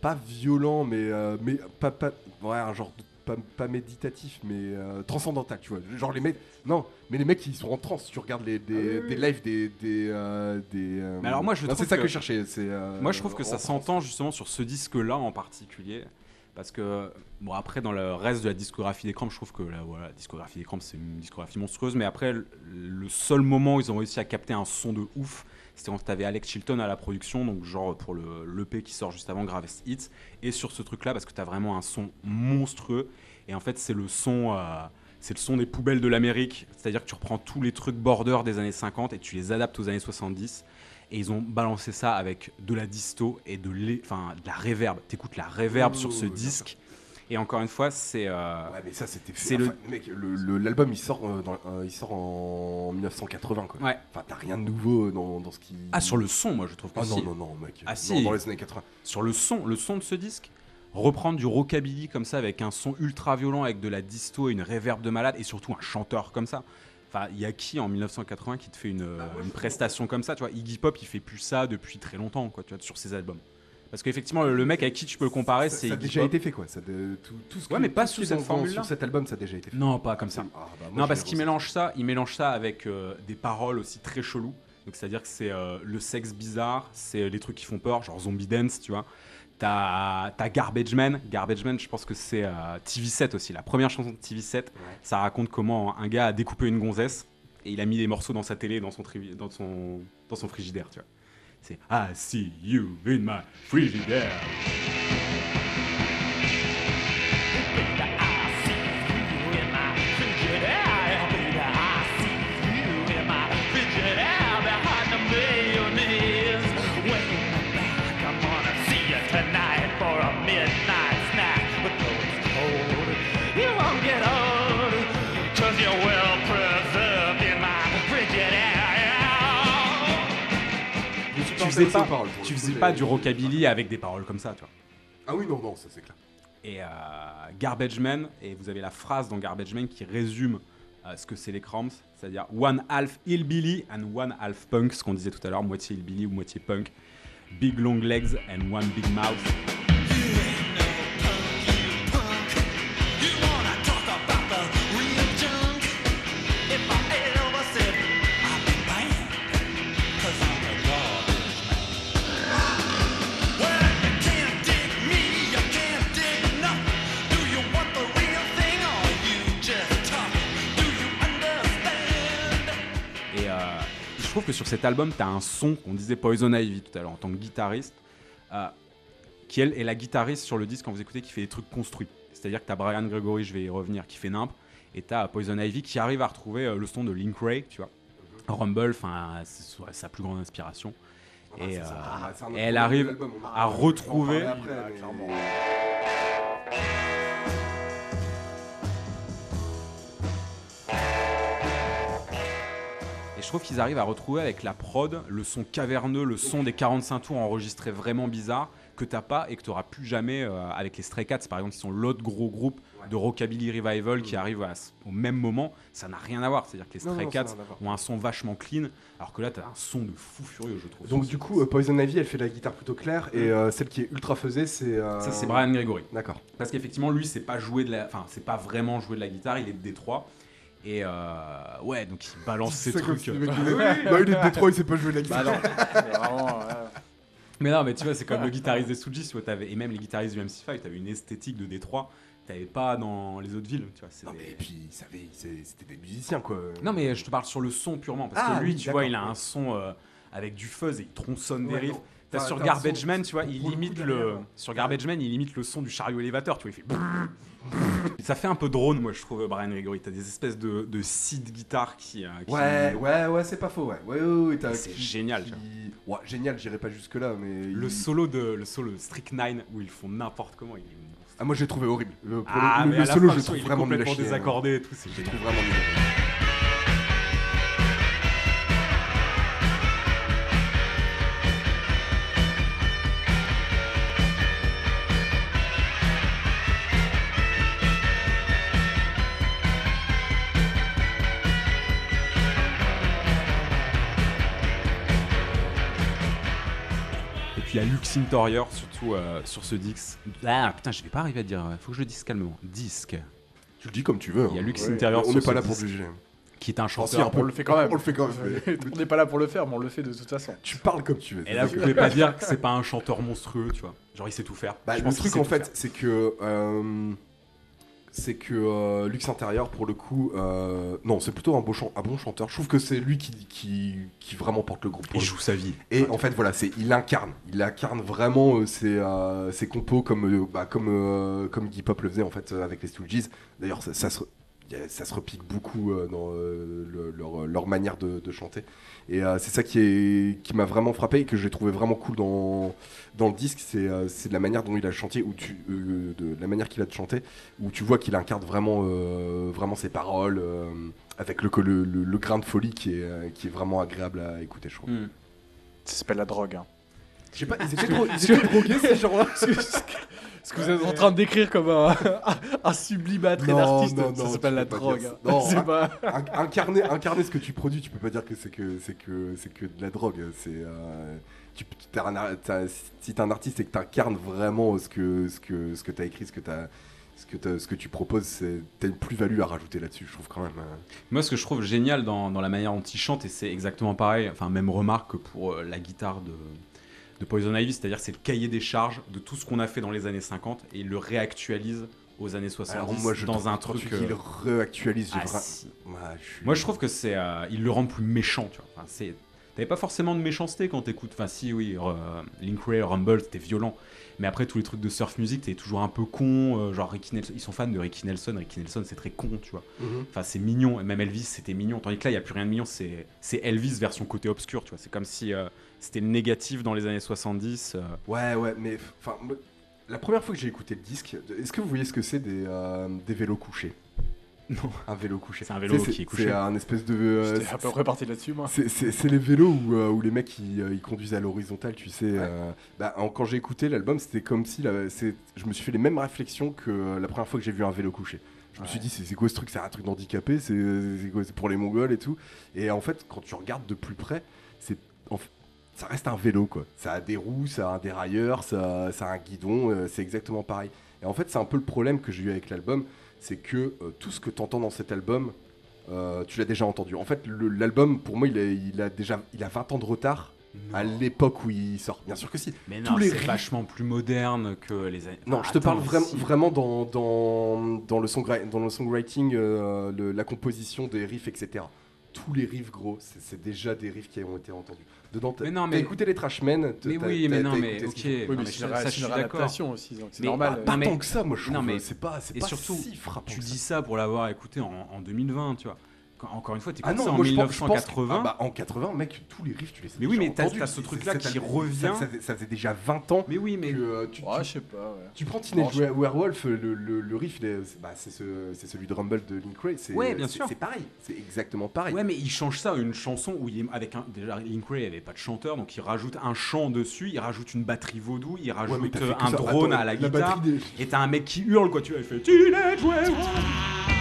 Speaker 2: pas violent mais euh, mais pas pas ouais un genre de- pas, pas méditatif mais euh, transcendantal tu vois genre les mecs non mais les mecs ils sont en transe tu regardes les des, des lives des des euh, des euh,
Speaker 1: Mais alors moi, je
Speaker 2: c'est ça
Speaker 1: que-
Speaker 2: je cherchais euh,
Speaker 1: Moi, je trouve que ça s'entend justement sur ce disque-là en particulier. Parce que, bon, après, dans le reste de la discographie des Cramps, je trouve que la, voilà, la discographie des Cramps, c'est une discographie monstrueuse. Mais après, le, seul moment où ils ont réussi à capter un son de ouf, c'était quand tu avais Alex Chilton à la production, donc genre pour le l'EP qui sort juste avant Gravest Hits. Et sur ce truc-là, parce que tu as vraiment un son monstrueux. Et en fait, c'est le son. euh, c'est le son des poubelles de l'Amérique, c'est-à-dire que tu reprends tous les trucs border des années 50 et tu les adaptes aux années 70. Et ils ont balancé ça avec de la disto et de, enfin, de la reverb. T'écoutes la reverb
Speaker 2: Oui,
Speaker 1: sur ce disque. Et encore une fois, c'est. euh,
Speaker 2: Ouais, mais ça c'était
Speaker 1: C'est le-
Speaker 2: mec, le- le- l'album il sort, euh, dans- euh, il sort en 1980 quoi.
Speaker 1: Ouais.
Speaker 2: Enfin, t'as rien de nouveau dans, dans ce qui.
Speaker 1: Ah, sur le son, moi je trouve que
Speaker 2: Ah
Speaker 1: si.
Speaker 2: non, non, non, mec.
Speaker 1: Ah, si.
Speaker 2: Dans les années 80.
Speaker 1: Sur le son, le son de ce disque, reprendre du rockabilly comme ça avec un son ultra violent, avec de la disto et une reverb de malade, et surtout un chanteur comme ça. Enfin, il y a qui en 1980 qui te fait une,
Speaker 2: Bah,
Speaker 1: une prestation comme ça, tu vois Iggy Pop, il fait plus ça depuis très longtemps, quoi, tu vois, sur ses albums. Parce qu'effectivement, le, le mec avec qui tu peux le comparer, c'est
Speaker 2: ça a déjà été fait quoi. Ça de- tout, tout ce
Speaker 1: Ouais,
Speaker 2: que-
Speaker 1: mais pas sous cette formule-là.
Speaker 2: Sur cet album, ça a déjà été fait.
Speaker 1: Non, pas comme ça.
Speaker 2: Ah, bah,
Speaker 1: non, parce qu'il mélange ça, il mélange ça avec euh, des paroles aussi très cheloues. Donc c'est-à-dire que c'est euh, le sexe bizarre, c'est les trucs qui font peur, genre Zombie Dance, tu vois. T'as Garbage Man. Garbage Man, je pense que c'est euh, TV7 aussi. La première chanson de TV7, ça raconte comment un gars a découpé une gonzesse et il a mis des morceaux dans sa télé, dans son, trivi- dans son, dans son frigidaire, tu vois. C'est I see you in my frigidaire. Faisais pas,
Speaker 2: paroles, pour le
Speaker 1: tu faisais pas du rockabilly avec des paroles comme ça, tu vois.
Speaker 2: Ah oui, non, non, ça c'est clair.
Speaker 1: Et euh, Garbage Man, et vous avez la phrase dans Garbage Man qui résume euh, ce que c'est les Cramps, c'est-à-dire one half hillbilly and one half punk, ce qu'on disait tout à l'heure, moitié hillbilly ou moitié punk. Big long legs and one big mouth. Sur cet album, tu as un son qu'on disait Poison Ivy tout à l'heure en tant que guitariste, euh, qui elle est la guitariste sur le disque quand vous écoutez qui fait des trucs construits. C'est-à-dire que tu as Brian Gregory, je vais y revenir, qui fait nimp, et tu as Poison Ivy qui arrive à retrouver euh, le son de Link Ray, tu vois. Rumble, enfin, c'est sa plus grande inspiration. Et, euh,
Speaker 2: Ah,
Speaker 1: et elle arrive à retrouver.
Speaker 2: parler après, mais-
Speaker 1: trouve qu'ils arrivent à retrouver avec la prod le son caverneux, le son des 45 tours enregistré vraiment bizarre que t'as pas et que t'auras plus jamais euh, avec les Stray Cats par exemple qui sont l'autre gros groupe de rockabilly revival qui arrive à au même moment. Ça n'a rien à voir, c'est-à-dire que les Stray
Speaker 2: non,
Speaker 1: Cats
Speaker 2: à
Speaker 1: ont un son vachement clean alors que là t'as un son de fou furieux je trouve.
Speaker 2: Donc du coup, euh, Poison Ivy, elle fait la guitare plutôt claire et euh, celle qui est ultra faisée, c'est. euh,
Speaker 1: ça c'est Brian Gregory.
Speaker 2: D'accord.
Speaker 1: Parce qu'effectivement, lui, c'est pas jouer de la, enfin, c'est pas vraiment jouer de la guitare. Il est de Détroit. Et euh, ouais, donc il balance ses
Speaker 2: C'est comme
Speaker 1: trucs.
Speaker 2: si le mec [LAUGHS] Bah, il est de Détroit, il sait pas jouer de la
Speaker 3: Bah
Speaker 2: guitare.
Speaker 3: non, mais vraiment, ouais.
Speaker 1: Mais non, mais tu vois, c'est comme le guitariste des Stooges, tu vois, t'avais- et même les guitaristes du MC5, t'avais une esthétique de Détroit, t'avais pas dans les autres villes, tu vois. c'est
Speaker 2: Non,
Speaker 1: des-
Speaker 2: mais et puis, ils savaient- c'est- c'était des musiciens quoi.
Speaker 1: Non, mais je te parle sur le son purement, parce
Speaker 2: Ah,
Speaker 1: que lui,
Speaker 2: oui,
Speaker 1: tu vois, il a un son euh, avec du fuzz et il tronçonne des
Speaker 2: Ouais,
Speaker 1: riffs.
Speaker 2: non.
Speaker 1: T'as sur
Speaker 2: t'as un
Speaker 1: Garbage
Speaker 2: son-
Speaker 1: Man, tu vois, il
Speaker 2: pour le coup,
Speaker 1: limite le. Sur Garbage Man, il limite le son du chariot élévateur, tu vois, il fait. Ça fait un peu drone, moi, je trouve, Brian Gregory. T'as des espèces de, de seed guitare qui. euh, qui-
Speaker 2: Ouais, ouais, ouais, c'est pas faux, ouais. Ouais, ouais, ouais, t'as-
Speaker 1: C'est génial,
Speaker 2: qui- Ouais, génial, j'irai pas jusque là, mais.
Speaker 1: Le
Speaker 2: il-
Speaker 1: solo de le solo de Strychnine où ils font n'importe comment, il est monstre.
Speaker 2: Ah, moi j'ai trouvé horrible. Le, pour
Speaker 1: Ah,
Speaker 2: le,
Speaker 1: mais
Speaker 2: le solo, je trouve vraiment nul à
Speaker 1: complètement
Speaker 2: chier, hein.
Speaker 1: désaccordé et tout, c'est
Speaker 2: Je
Speaker 1: génial.
Speaker 2: trouve vraiment nul.
Speaker 1: Surtout euh, sur ce disque. Ah putain, je vais pas arriver à dire, faut que je le dise calmement. Disque,
Speaker 2: Tu le dis comme tu veux.
Speaker 1: Il y a
Speaker 2: hein.
Speaker 1: Lux
Speaker 2: Ouais.
Speaker 1: Interior
Speaker 2: On n'est pas là pour juger.
Speaker 1: qui est un
Speaker 2: Oh, si,
Speaker 1: chanteur.
Speaker 3: On le fait quand même.
Speaker 2: On le fait quand même. [LAUGHS]
Speaker 3: On n'est pas là pour le faire, mais on le fait de toute façon.
Speaker 2: Tu parles comme tu veux.
Speaker 1: Et là, vous pouvez pas dire que c'est pas un chanteur monstrueux, tu vois. Genre, il sait tout faire.
Speaker 2: Bah,
Speaker 1: Je
Speaker 2: le truc en fait, c'est que euh, c'est que euh, Lux Intérieur pour le coup, euh, non, c'est plutôt un, beau chan- un bon chanteur. Je trouve que c'est lui qui, qui, qui vraiment porte le groupe.
Speaker 1: il joue sa vie.
Speaker 2: Et en fait, voilà, c'est il incarne, il incarne vraiment euh, ses, euh, ses compos comme bah, comme comme Iggy Pop le faisait en fait avec les Stooges. D'ailleurs, ça, ça se ça se repique beaucoup euh, dans euh, le- leur, manière de, chanter. Et euh, c'est ça qui qui m'a vraiment frappé et que j'ai trouvé vraiment cool dans dans le disque, c'est euh, la manière dont il a chanté ou tu euh, de la manière qu'il a de chanter où tu vois qu'il incarne vraiment euh, vraiment ses paroles euh, avec le, le, grain de folie qui est euh, qui est vraiment agréable à écouter, je trouve.
Speaker 1: Hmm.
Speaker 3: Ça s'appelle la drogue. Hein.
Speaker 2: Je sais pas, ils étaient, trop, ils étaient drogués ces [LAUGHS] gens-là.
Speaker 3: Ce que vous êtes en train de décrire comme un, un
Speaker 2: Non,
Speaker 3: d'artiste,
Speaker 2: non,
Speaker 3: ça s'appelle la drogue. hein.
Speaker 2: Non, [LAUGHS] hein.
Speaker 3: pas...
Speaker 2: In- incarner, incarner ce que tu produis, tu peux pas dire que c'est que c'est que c'est que de la drogue. C'est euh, tu, t'as un t'as- si t'es un artiste et que t'incarnes vraiment ce que ce que ce que t'as écrit, ce que t'as ce que t'as- ce que tu proposes, c'est t'as une plus-value à rajouter là-dessus. Je trouve quand même. euh.
Speaker 1: Moi, ce que je trouve génial dans, dans la manière dont il chante, et c'est exactement pareil, enfin, même remarque que pour euh, la guitare de, de Poison Ivy, c'est-à-dire c'est le cahier des charges de tout ce qu'on a fait dans les années 50 et il le réactualise aux années 70
Speaker 2: Alors moi, je
Speaker 1: dans un truc.
Speaker 2: tu
Speaker 1: euh,
Speaker 2: réactualise.
Speaker 1: ah,
Speaker 2: vra-
Speaker 1: si.
Speaker 2: Ouais, je suis-
Speaker 1: Moi, je trouve que c'est, euh, il le rend plus méchant, tu vois. Enfin, c'est, t'avais pas forcément de méchanceté quand t'écoutes. Enfin, si, oui, euh, Link Ray, Rumble, c'était violent. Mais après, tous les trucs de surf music, t'es toujours un peu con. euh, genre Ricky Nelson, ils sont fans de Ricky Nelson. Ricky Nelson, c'est très con, tu vois.
Speaker 2: Mhm.
Speaker 1: Enfin, c'est mignon. Et même Elvis, c'était mignon. Tandis que là, il y a plus rien de mignon. C'est, Elvis version côté obscur, tu vois. C'est comme si c'était le négatif dans les années 70. euh.
Speaker 2: Ouais, ouais, mais enfin, la première fois que j'ai écouté le disque, est-ce que vous voyez ce que c'est des, euh, des vélos couchés?
Speaker 1: Non.
Speaker 2: Un vélo couché.
Speaker 1: C'est un vélo qui est couché.
Speaker 2: C'est un espèce de. euh,
Speaker 3: J'étais à peu près parti là-dessus, moi.
Speaker 2: C'est- C'est c'est les vélos où, euh, où les mecs ils, ils conduisent à l'horizontale, tu sais. euh, bah, quand j'ai écouté l'album, c'était comme si je me suis fait les mêmes réflexions que la première fois que j'ai vu un vélo couché. Je me suis dit, c'est c'est quoi ce truc? C'est un truc d'handicapé? C'est c'est quoi? C'est pour les Mongols et tout. Et en fait, quand tu regardes de plus près, c'est en ça reste un vélo quoi. Ça a des roues, ça a un dérailleur, ça, ça a un guidon, euh, c'est exactement pareil. Et en fait, c'est un peu le problème que j'ai eu avec l'album, c'est que euh, tout ce que tu entends dans cet album, euh, tu l'as déjà entendu. En fait, l'album, pour moi, il a, il a déjà il a 20 ans de retard à l'époque où il sort. Bien sûr que si.
Speaker 1: Mais non, c'est vachement plus moderne que les années.
Speaker 2: Non,
Speaker 1: Enfin,
Speaker 2: je te parle vraiment,
Speaker 1: si.
Speaker 2: vraiment dans, dans, dans, le songwri- dans le songwriting, le- la composition des riffs, etc. Tous les riffs, gros, c'est déjà des riffs qui ont été entendus.
Speaker 1: Mais non, mais-
Speaker 2: écouté les Trashmen
Speaker 1: Mais oui, mais non, mais ok. ça, je suis d'accord.
Speaker 3: aussi, c'est normal.
Speaker 1: pas-
Speaker 2: tant que ça, moi je trouve.
Speaker 1: Non, mais-
Speaker 2: c'est pas, c'est
Speaker 1: Et
Speaker 2: pas
Speaker 1: surtout,
Speaker 2: si frappant.
Speaker 1: Tu dis ça pour l'avoir écouté en, en 2020, tu vois. Encore une fois, tu
Speaker 2: Ah non,
Speaker 1: ça en
Speaker 2: moi je pense, je pense que-
Speaker 1: 1980.
Speaker 2: ah bah, en 80, mec, tous les riffs, tu les as
Speaker 1: Mais oui, mais t'as- ce truc-là qui
Speaker 2: ça-
Speaker 1: revient.
Speaker 2: Ça, ça faisait- ça faisait déjà 20 ans
Speaker 1: mais oui, mais
Speaker 2: que euh, tu,
Speaker 3: Ouais,
Speaker 2: tu-
Speaker 3: je sais pas, ouais.
Speaker 2: tu prends Teenage Werewolf, le, le, le riff, c'est bah, c'est ce- c'est celui de Rumble de Link Ray. c'est-
Speaker 1: Ouais, bien
Speaker 2: c'est-
Speaker 1: sûr.
Speaker 2: C'est pareil, c'est exactement pareil.
Speaker 1: Ouais, mais il change ça à une chanson où il est avec un. Déjà, Link Ray avait pas de chanteur, donc il rajoute un chant dessus, il rajoute une batterie vaudou, il rajoute euh, un drone
Speaker 2: Attends,
Speaker 1: à la,
Speaker 2: la
Speaker 1: guitare.
Speaker 2: des-
Speaker 1: Et t'as un mec qui hurle, quoi, tu vois, il fait Teenage Werewolf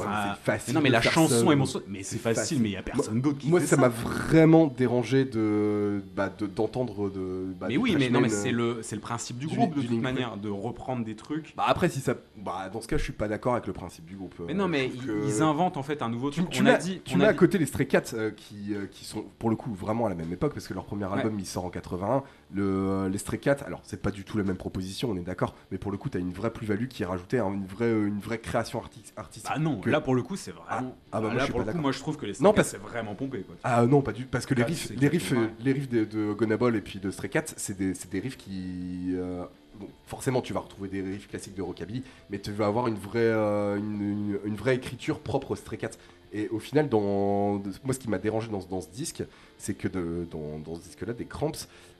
Speaker 1: enfin,
Speaker 2: c'est facile
Speaker 1: non, mais la chanson monstrueuse. Mais c'est facile,
Speaker 2: facile.
Speaker 1: mais il y a personne d'autre qui
Speaker 2: Moi,
Speaker 1: fait
Speaker 2: ça
Speaker 1: ça.
Speaker 2: m'a vraiment dérangé de bah, de- d'entendre de. bah,
Speaker 1: mais oui, mais non, mais c'est
Speaker 2: euh,
Speaker 1: le, c'est le principe du
Speaker 2: du-
Speaker 1: groupe de
Speaker 2: du
Speaker 1: toute manière, de reprendre des trucs.
Speaker 2: Bah après, si ça. Bah, dans ce cas, je suis pas d'accord avec le principe du groupe.
Speaker 1: Mais
Speaker 2: euh,
Speaker 1: non, mais ils,
Speaker 2: que-
Speaker 1: ils inventent en fait un nouveau truc.
Speaker 2: tu
Speaker 1: on
Speaker 2: mets,
Speaker 1: a dit,
Speaker 2: tu
Speaker 1: on
Speaker 2: mets
Speaker 1: a
Speaker 2: à
Speaker 1: dit-
Speaker 2: côté les Stray Cats euh, qui, euh, qui sont pour le coup vraiment à la même époque parce que leur premier album il sort en 81. Le, euh, les Stray Cats, alors c'est pas du tout la même proposition, on est d'accord, mais pour le coup t'as une vraie plus-value qui est rajoutée, hein, une vraie, euh, une vraie création arti- artistique.
Speaker 1: Bah non,
Speaker 2: que-
Speaker 1: là pour le coup c'est vraiment.
Speaker 2: ah bah moi, je
Speaker 1: là
Speaker 2: suis
Speaker 1: pour
Speaker 2: pas
Speaker 1: le coup,
Speaker 2: d'accord.
Speaker 1: moi je trouve que les
Speaker 2: Non,
Speaker 1: Stray Cats,
Speaker 2: parce-
Speaker 1: c'est vraiment pompé quoi.
Speaker 2: Ah non, pas du parce que les
Speaker 1: Ah,
Speaker 2: riffs,
Speaker 1: c'est
Speaker 2: les riffs,
Speaker 1: exactement
Speaker 2: les riffs de, de Gonna Ball et puis de Stray Cats, c'est des, des riffs qui. euh, bon, forcément, tu vas retrouver des riffs classiques de rockabilly, mais tu vas avoir une vraie, euh, une, une- une vraie écriture propre aux Stray Cats. Et au final, dans, moi, ce qui m'a dérangé dans, dans ce disque, c'est que de- dans, dans ce disque-là, des Cramps,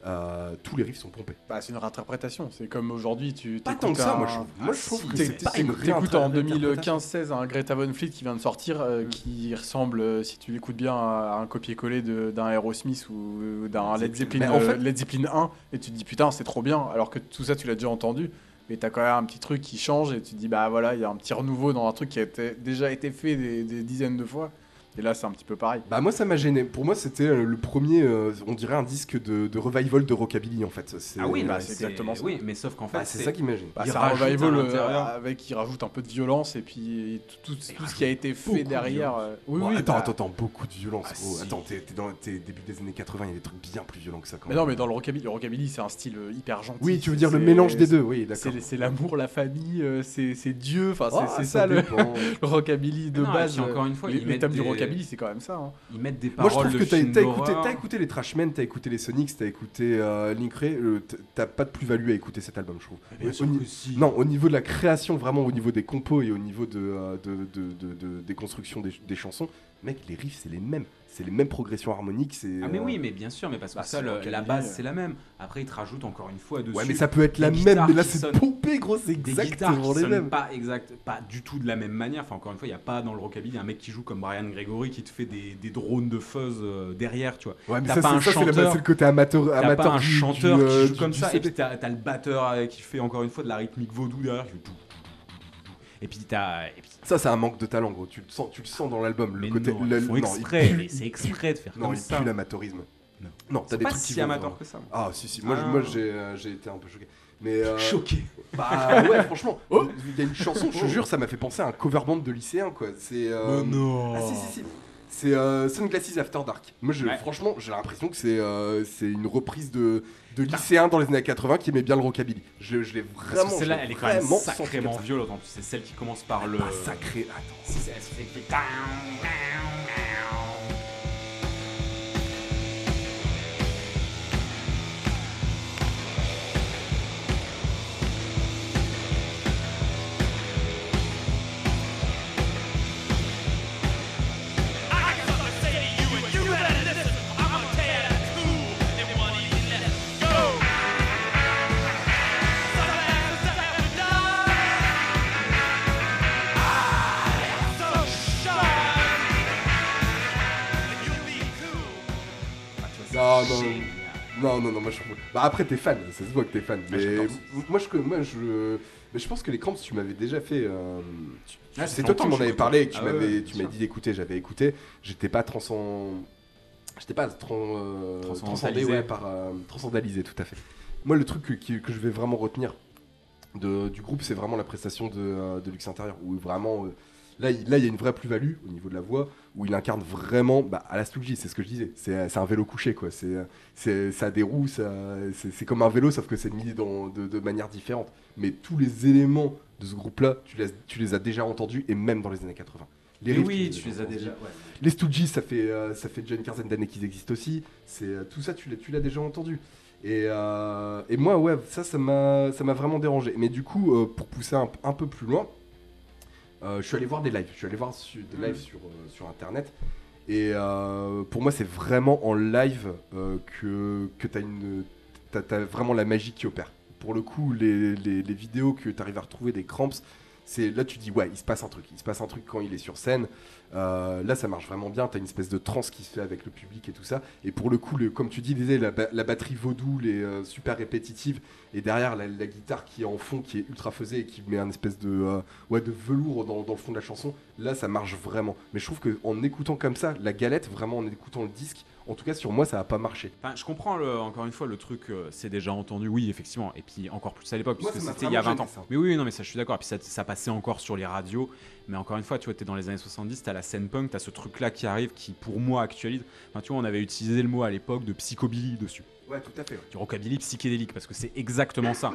Speaker 2: euh, tous les riffs sont pompés.
Speaker 3: Bah, c'est une réinterprétation. C'est comme aujourd'hui, tu
Speaker 2: Pas
Speaker 3: t'écoutes
Speaker 2: tant que ça,
Speaker 3: un-
Speaker 2: moi je, moi, je trouve que c'est pas une
Speaker 3: t'écoutes- en
Speaker 2: réinterprétation.
Speaker 3: 2015-16 un Greta Van Fleet qui vient de sortir, euh, qui ressemble, euh, si tu l'écoutes bien, à un copier-coller d'un Aerosmith ou d'un Led Zeppelin,
Speaker 2: en fait-
Speaker 3: Led Zeppelin 1, et tu te dis putain, c'est trop bien, alors que tout ça, tu l'as déjà entendu. Mais t'as quand même un petit truc qui change et tu te dis bah voilà, il y a un petit renouveau dans un truc qui a été- déjà été fait des, des dizaines de fois. Et là, c'est un petit peu pareil.
Speaker 2: Bah moi ça m'a gêné. Pour moi c'était euh, le premier, euh, on dirait un disque de, de revival de rockabilly en fait. C'est-
Speaker 1: Ah oui,
Speaker 3: bah,
Speaker 1: bah,
Speaker 3: c'est exactement ça.
Speaker 1: Oui, mais sauf qu'en fait,
Speaker 2: Bah, c'est ça qui m'imagine.
Speaker 3: Bah,
Speaker 1: Il
Speaker 3: c'est un revival euh, avec il rajoute un peu de violence et puis tout, tout, ce qui a été fait
Speaker 1: de
Speaker 3: derrière. euh, Oui,
Speaker 2: Bon,
Speaker 3: oui,
Speaker 2: attends,
Speaker 3: bah,
Speaker 2: attends, attends, beaucoup de violence.
Speaker 1: Ah, si.
Speaker 2: Attends, t'es t'es dans t'es début des années 80, il y a des trucs bien plus violents que ça quand
Speaker 3: Mais
Speaker 2: même.
Speaker 3: non, mais dans le rockabilly, le rockabilly c'est un style hyper gentil.
Speaker 2: Oui, tu veux dire le mélange des deux, oui, d'accord.
Speaker 3: C'est l'amour, la famille, c'est c'est Dieu, enfin c'est
Speaker 2: Ah,
Speaker 3: ça, [LAUGHS] le, rockabilly de
Speaker 1: et
Speaker 3: base.
Speaker 1: encore une fois,
Speaker 3: les, thèmes du
Speaker 1: des-
Speaker 3: rockabilly c'est quand même ça. hein.
Speaker 1: ils mettent des
Speaker 2: Moi je trouve que t'as écouté,
Speaker 1: d'horreur.
Speaker 2: t'as écouté les Trashmen, t'as écouté les Sonics, t'as écouté euh, Link Ray, euh, t'as pas de plus-value à écouter cet album, je trouve.
Speaker 1: Mais bien
Speaker 2: Au-
Speaker 1: sûr
Speaker 2: au ni-
Speaker 1: que si.
Speaker 2: Non, au niveau de la création, vraiment au niveau des compos et au niveau de, euh, de, de- de- de- des constructions des, des chansons, mec, les riffs c'est les mêmes. C'est les mêmes progressions harmoniques. c'est,
Speaker 1: Ah mais
Speaker 2: euh,
Speaker 1: oui, mais bien sûr, mais parce que
Speaker 3: Bah,
Speaker 1: ça, le-
Speaker 3: rockabilly,
Speaker 1: la base
Speaker 3: euh.
Speaker 1: c'est la même. Après, ils te rajoutent encore une fois dessus.
Speaker 2: Ouais, mais ça peut être la même, mais là c'est pompé, gros, c'est exactement les mêmes.
Speaker 1: pas exact, pas du tout de la même manière. Enfin, encore une fois, il y a pas dans le rockabilly un mec qui joue comme Brian Gregory qui te fait des, des drones de fuzz euh, derrière, tu vois.
Speaker 2: Ouais, mais ça,
Speaker 1: pas
Speaker 2: c'est le côté amateur,
Speaker 1: T'as pas un chanteur qui
Speaker 2: euh,
Speaker 1: joue comme ça, et puis t'as le batteur euh, qui fait encore une fois de la rythmique vaudou derrière. qui fait Et puis t'as.
Speaker 2: Ça, c'est un manque de talent, gros. Tu le sens, tu le sens dans l'album. Le
Speaker 1: Mais
Speaker 2: côté.
Speaker 1: non,
Speaker 2: le-
Speaker 1: ils font
Speaker 2: non, il
Speaker 1: exprès,
Speaker 2: pue-
Speaker 1: mais c'est exprès de faire
Speaker 2: Non,
Speaker 1: comme
Speaker 2: il
Speaker 1: ça.
Speaker 2: pue l'amateurisme.
Speaker 1: Non.
Speaker 2: Non, t'as des
Speaker 1: pas
Speaker 2: trucs qui
Speaker 1: si amateur que ça. moi.
Speaker 2: Ah, si, si. Moi,
Speaker 1: Ah.
Speaker 2: moi j'ai euh, été un peu choqué. Mais. euh,
Speaker 1: Choqué.
Speaker 2: Bah [LAUGHS] ouais, franchement.
Speaker 1: Oh.
Speaker 2: Il y a une chanson, je te jure, ça m'a fait penser à un cover band de lycéen, quoi. C'est. euh,
Speaker 1: non.
Speaker 2: Ah si si si. C'est euh, Sunglasses After Dark. Moi, je,
Speaker 1: Ouais.
Speaker 2: franchement, j'ai l'impression que c'est euh, c'est une reprise de, de lycéen dans les années 80 qui aimait bien le rockabilly. Je, je l'ai
Speaker 1: Parce
Speaker 2: vraiment.
Speaker 1: que celle-là, elle est quand même sacrément violente. C'est celle qui commence par le.
Speaker 2: Ah, sacré. Attends. Non, moi je. Bah après, t'es fan, ça se voit que t'es fan. Mais
Speaker 1: j'adore
Speaker 2: moi, je, moi, je, mais je pense que les cramps, tu m'avais déjà fait. euh, tu-
Speaker 1: Ah,
Speaker 2: c'est toi qui m'en avais parlé et que tu
Speaker 1: Ah
Speaker 2: m'avais,
Speaker 1: ouais,
Speaker 2: dit d'écouter. J'avais écouté. J'étais pas transcend. J'étais pas euh, transcendé, ouais, par euh, transcendalisé, tout à fait. Moi, le truc que, que je vais vraiment retenir de, du groupe, c'est vraiment la prestation de, euh, de Lux Intérieur, où vraiment. Euh, Là, il là, il y a une vraie plus-value au niveau de la voix, où il incarne vraiment, bah, à la Stoogie, c'est ce que je disais, c'est c'est un vélo couché, quoi. C'est c'est- ça a des roues, c'est comme un vélo, sauf que c'est mis dans, de, de manière différente. Mais tous les éléments de ce groupe-là, tu les, tu les as déjà entendus, et même dans les années 80. Les riffs,
Speaker 1: oui, tu les as déjà. ouais.
Speaker 2: Les Stooges, ça fait, euh, ça fait déjà une quinzaine d'années qu'ils existent aussi. C'est euh, tout ça, tu l'as, déjà entendu. Et, euh, et moi, ouais, ça, ça m'a, ça m'a vraiment dérangé. Mais du coup, euh, pour pousser un, un peu plus loin, euh, je suis allé voir des lives. Je suis allé voir su- des lives sur, euh, sur internet. Et euh, pour moi, c'est vraiment en live euh, que, que tu as, une, vraiment la magie qui opère. Pour le coup, les, les- les vidéos que tu arrives à retrouver des cramps, c'est là tu dis ouais, il se passe un truc. Il se passe un truc quand il est sur scène. Euh, là, ça marche vraiment bien. Tu as une espèce de transe qui se fait avec le public et tout ça. Et pour le coup, comme tu disais, la, la batterie vaudou, les euh, super répétitive, et derrière la, guitare qui est en fond, qui est ultra faisée et qui met un espèce de, euh, de velours dans, dans le fond de la chanson. Là, ça marche vraiment. Mais je trouve qu'en écoutant comme ça, la galette, vraiment en écoutant le disque, en tout cas sur moi, ça a pas marché.
Speaker 1: Enfin, je comprends le- encore une fois le truc, euh, c'est déjà entendu, oui, effectivement. Et puis encore plus à l'époque,
Speaker 2: Moi,
Speaker 1: puisque c'était il y a 20
Speaker 2: vraiment
Speaker 1: ans.
Speaker 2: ça.
Speaker 1: Mais oui, non, mais ça, je suis d'accord. Et puis ça, ça passait encore sur les radios. Mais encore une fois, tu vois, t'es dans les années 70, t'as la scène punk, t'as ce truc-là qui arrive, qui pour moi actualise. Enfin, tu vois, on avait utilisé le mot à l'époque de psychobilly dessus.
Speaker 2: Ouais, tout à fait.
Speaker 1: Du rockabilly psychédélique, parce que c'est exactement ça,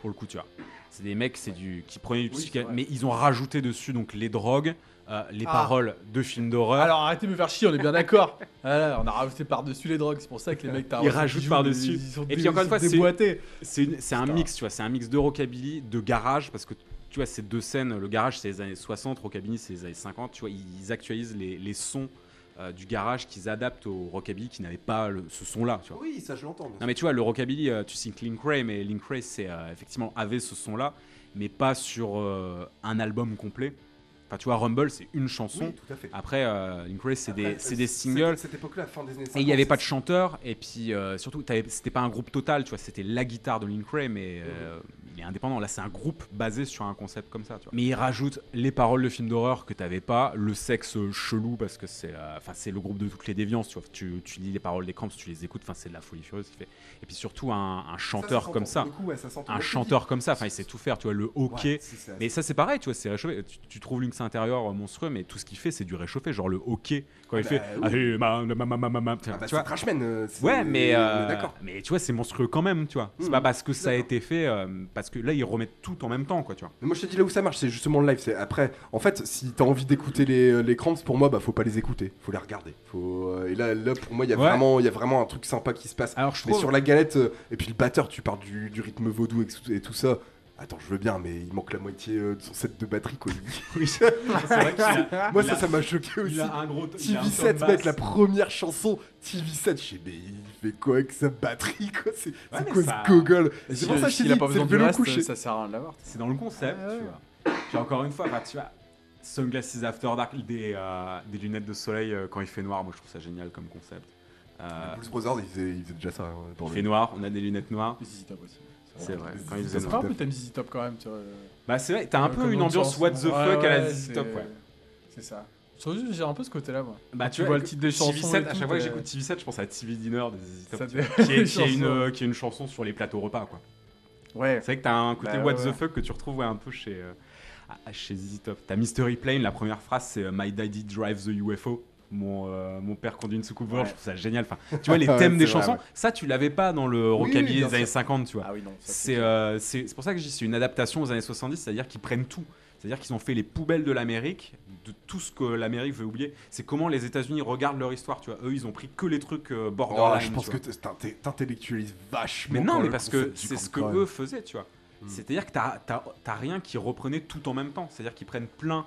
Speaker 1: pour le coup, tu vois. C'est des mecs c'est du, qui prenaient du
Speaker 3: vrai.
Speaker 1: mais ils ont rajouté dessus donc les drogues, euh, les
Speaker 3: Ah.
Speaker 1: paroles de films d'horreur.
Speaker 3: Alors arrêtez de me faire chier, on est bien d'accord. [LAUGHS] Voilà, on a rajouté par-dessus les drogues, c'est pour ça que les mecs t'as
Speaker 1: Ils
Speaker 3: rajouté
Speaker 1: rajoutent par-dessus. Et puis encore une fois, c'est-
Speaker 3: déboîtés.
Speaker 1: C'est une- c'est un
Speaker 3: Putain.
Speaker 1: mix, tu vois, c'est un mix de rockabilly, de garage, parce que tu vois, ces deux scènes, le garage c'est les années 60, rockabilly c'est les années 50, tu vois, ils actualisent les, les sons euh, du garage qu'ils adaptent au rockabilly qui n'avait pas le- ce son-là, tu vois.
Speaker 2: Oui, ça je l'entends.
Speaker 1: Non mais tu vois, le rockabilly, euh, tu que Link Ray, mais Link Ray c'est euh, effectivement avait ce son-là, mais pas sur un album complet. Enfin, tu vois, Rumble c'est une chanson.
Speaker 2: Oui, tout à fait.
Speaker 1: Après, euh, Link Ray c'est des, c'est
Speaker 2: euh,
Speaker 1: des
Speaker 2: cette-
Speaker 1: singles.
Speaker 2: Cette époque-là, fin des années 50.
Speaker 1: Et il n'y avait pas de chanteur, et puis euh, surtout, t'avais- c'était pas un groupe total, tu vois, c'était la guitare de Link Ray, mais euh, il est indépendant. Là, c'est un groupe basé sur un concept comme ça, tu vois. Mais il rajoute les paroles de films d'horreur que t'avais pas, le sexe chelou, parce que c'est euh, enfin c'est le groupe de toutes les déviances, tu vois. Tu, tu lis les paroles des cramps, tu les écoutes, enfin, c'est de la folie furieuse qu'il fait. Et puis surtout, un, chanteur
Speaker 2: ça
Speaker 1: comme ça,
Speaker 2: Pour le coup, ouais, ça s'entend.
Speaker 1: un chanteur comme ça, enfin, il sait tout faire, tu vois, le hockey.
Speaker 2: Ouais, c'est ça.
Speaker 1: Mais ça c'est pareil, tu vois, c'est réchauffé. Tu, tu trouves Intérieur euh, monstrueux, mais tout ce qu'il fait c'est du réchauffé, genre le hockey quand il fait.
Speaker 2: c'est
Speaker 1: Ouais, mais, euh,
Speaker 2: D'accord.
Speaker 1: mais tu vois, c'est monstrueux quand même, tu vois. C'est
Speaker 2: Mhm,
Speaker 1: pas parce que ça a été fait, euh, parce que là, ils remettent tout en même temps, quoi, tu vois.
Speaker 2: Moi je te dis là où ça marche, c'est justement le live. C'est après, en fait, si t'as envie d'écouter les, les cramps, pour moi, bah faut pas les écouter, faut les regarder. Faut, et là, là pour moi, il y a vraiment, il y a vraiment un truc sympa qui se passe.
Speaker 1: Alors, je
Speaker 2: Mais sur la galette, et puis le batteur, tu parles du, du rythme vaudou et tout ça. Attends, je veux bien, mais il manque la moitié euh, de son set de batterie, quoi. [LAUGHS]
Speaker 1: Oui, c'est vrai qu'il a- [LAUGHS]
Speaker 2: moi, ça,
Speaker 1: a-
Speaker 2: ça m'a choqué aussi.
Speaker 1: il a un gros. il a un
Speaker 2: TV7,
Speaker 1: tom
Speaker 2: mec, la première chanson, TV7, je sais, mais il fait quoi avec sa batterie, quoi C'est quoi
Speaker 1: ça-
Speaker 2: ce gogol C'est
Speaker 3: si-
Speaker 2: pour ça que je dit,
Speaker 3: pas besoin reste,
Speaker 2: couché.
Speaker 3: ça sert à rien de l'avoir.
Speaker 1: C'est dans le concept,
Speaker 3: Ah ouais.
Speaker 1: tu vois. Puis encore une fois, tu vois, Sunglasses After Dark, des, euh, des lunettes de soleil euh, quand il fait noir, moi je trouve ça génial comme concept. Euh,
Speaker 2: Blues Brothers, ils faisaient, ils faisaient déjà ça. hein, dans
Speaker 1: il
Speaker 2: le-
Speaker 1: fait noir, on a des lunettes noires.
Speaker 3: Si, si, c'est impossible.
Speaker 1: C'est vrai. Quand ils
Speaker 2: C'est
Speaker 1: faisaient
Speaker 3: C'est
Speaker 1: noir.
Speaker 3: pas un peu thème ZZ Top quand même, tu vois.
Speaker 1: Bah c'est vrai, t'as un peu une ambiance what the
Speaker 3: Ouais,
Speaker 1: fuck à la ZZ Top, ouais.
Speaker 3: C'est ça. J'ai un peu ce côté-là, moi.
Speaker 1: Bah
Speaker 3: tu vois le titre des chansons
Speaker 1: TV7,
Speaker 3: et
Speaker 1: à chaque fois que j'écoute TV7, je pense à TV Dinner des ZZ Top, qui, est,
Speaker 3: les [LAUGHS]
Speaker 1: qui est une,
Speaker 3: chansons.
Speaker 1: euh, qui est une chanson sur les plateaux repas, quoi.
Speaker 3: Ouais.
Speaker 1: C'est vrai que t'as un côté
Speaker 3: Bah,
Speaker 1: what
Speaker 3: ouais,
Speaker 1: the
Speaker 3: ouais.
Speaker 1: fuck que tu retrouves ouais, un peu chez, euh, chez ZZ Top. T'as Mystery Plane, la première phrase c'est euh, My daddy drives the UFO. Mon, euh, mon père conduit une soucoupe volante,
Speaker 3: Ouais.
Speaker 1: je trouve ça génial. Enfin, tu vois, [LAUGHS] les thèmes des
Speaker 2: vrai,
Speaker 1: chansons,
Speaker 2: ouais.
Speaker 1: ça tu l'avais pas dans le rockabilly
Speaker 2: oui,
Speaker 1: des années
Speaker 2: sûr.
Speaker 1: 50, tu vois.
Speaker 3: Ah oui,
Speaker 1: C'est euh, c'est pour ça que je dis c'est une adaptation aux années 70, c'est-à-dire qu'ils prennent tout. C'est-à-dire qu'ils ont fait les poubelles de l'Amérique, de tout ce que l'Amérique veut oublier. C'est comment les États-Unis regardent leur histoire, tu vois. Eux, ils ont pris que les trucs euh,
Speaker 2: Oh, je pense que t'intellectualises vachement.
Speaker 1: Mais non, mais parce que c'est ce que eux faisaient, tu vois.
Speaker 2: Hmm.
Speaker 1: C'est-à-dire que t'as rien qui reprenait tout en même temps. C'est-à-dire qu'ils prennent plein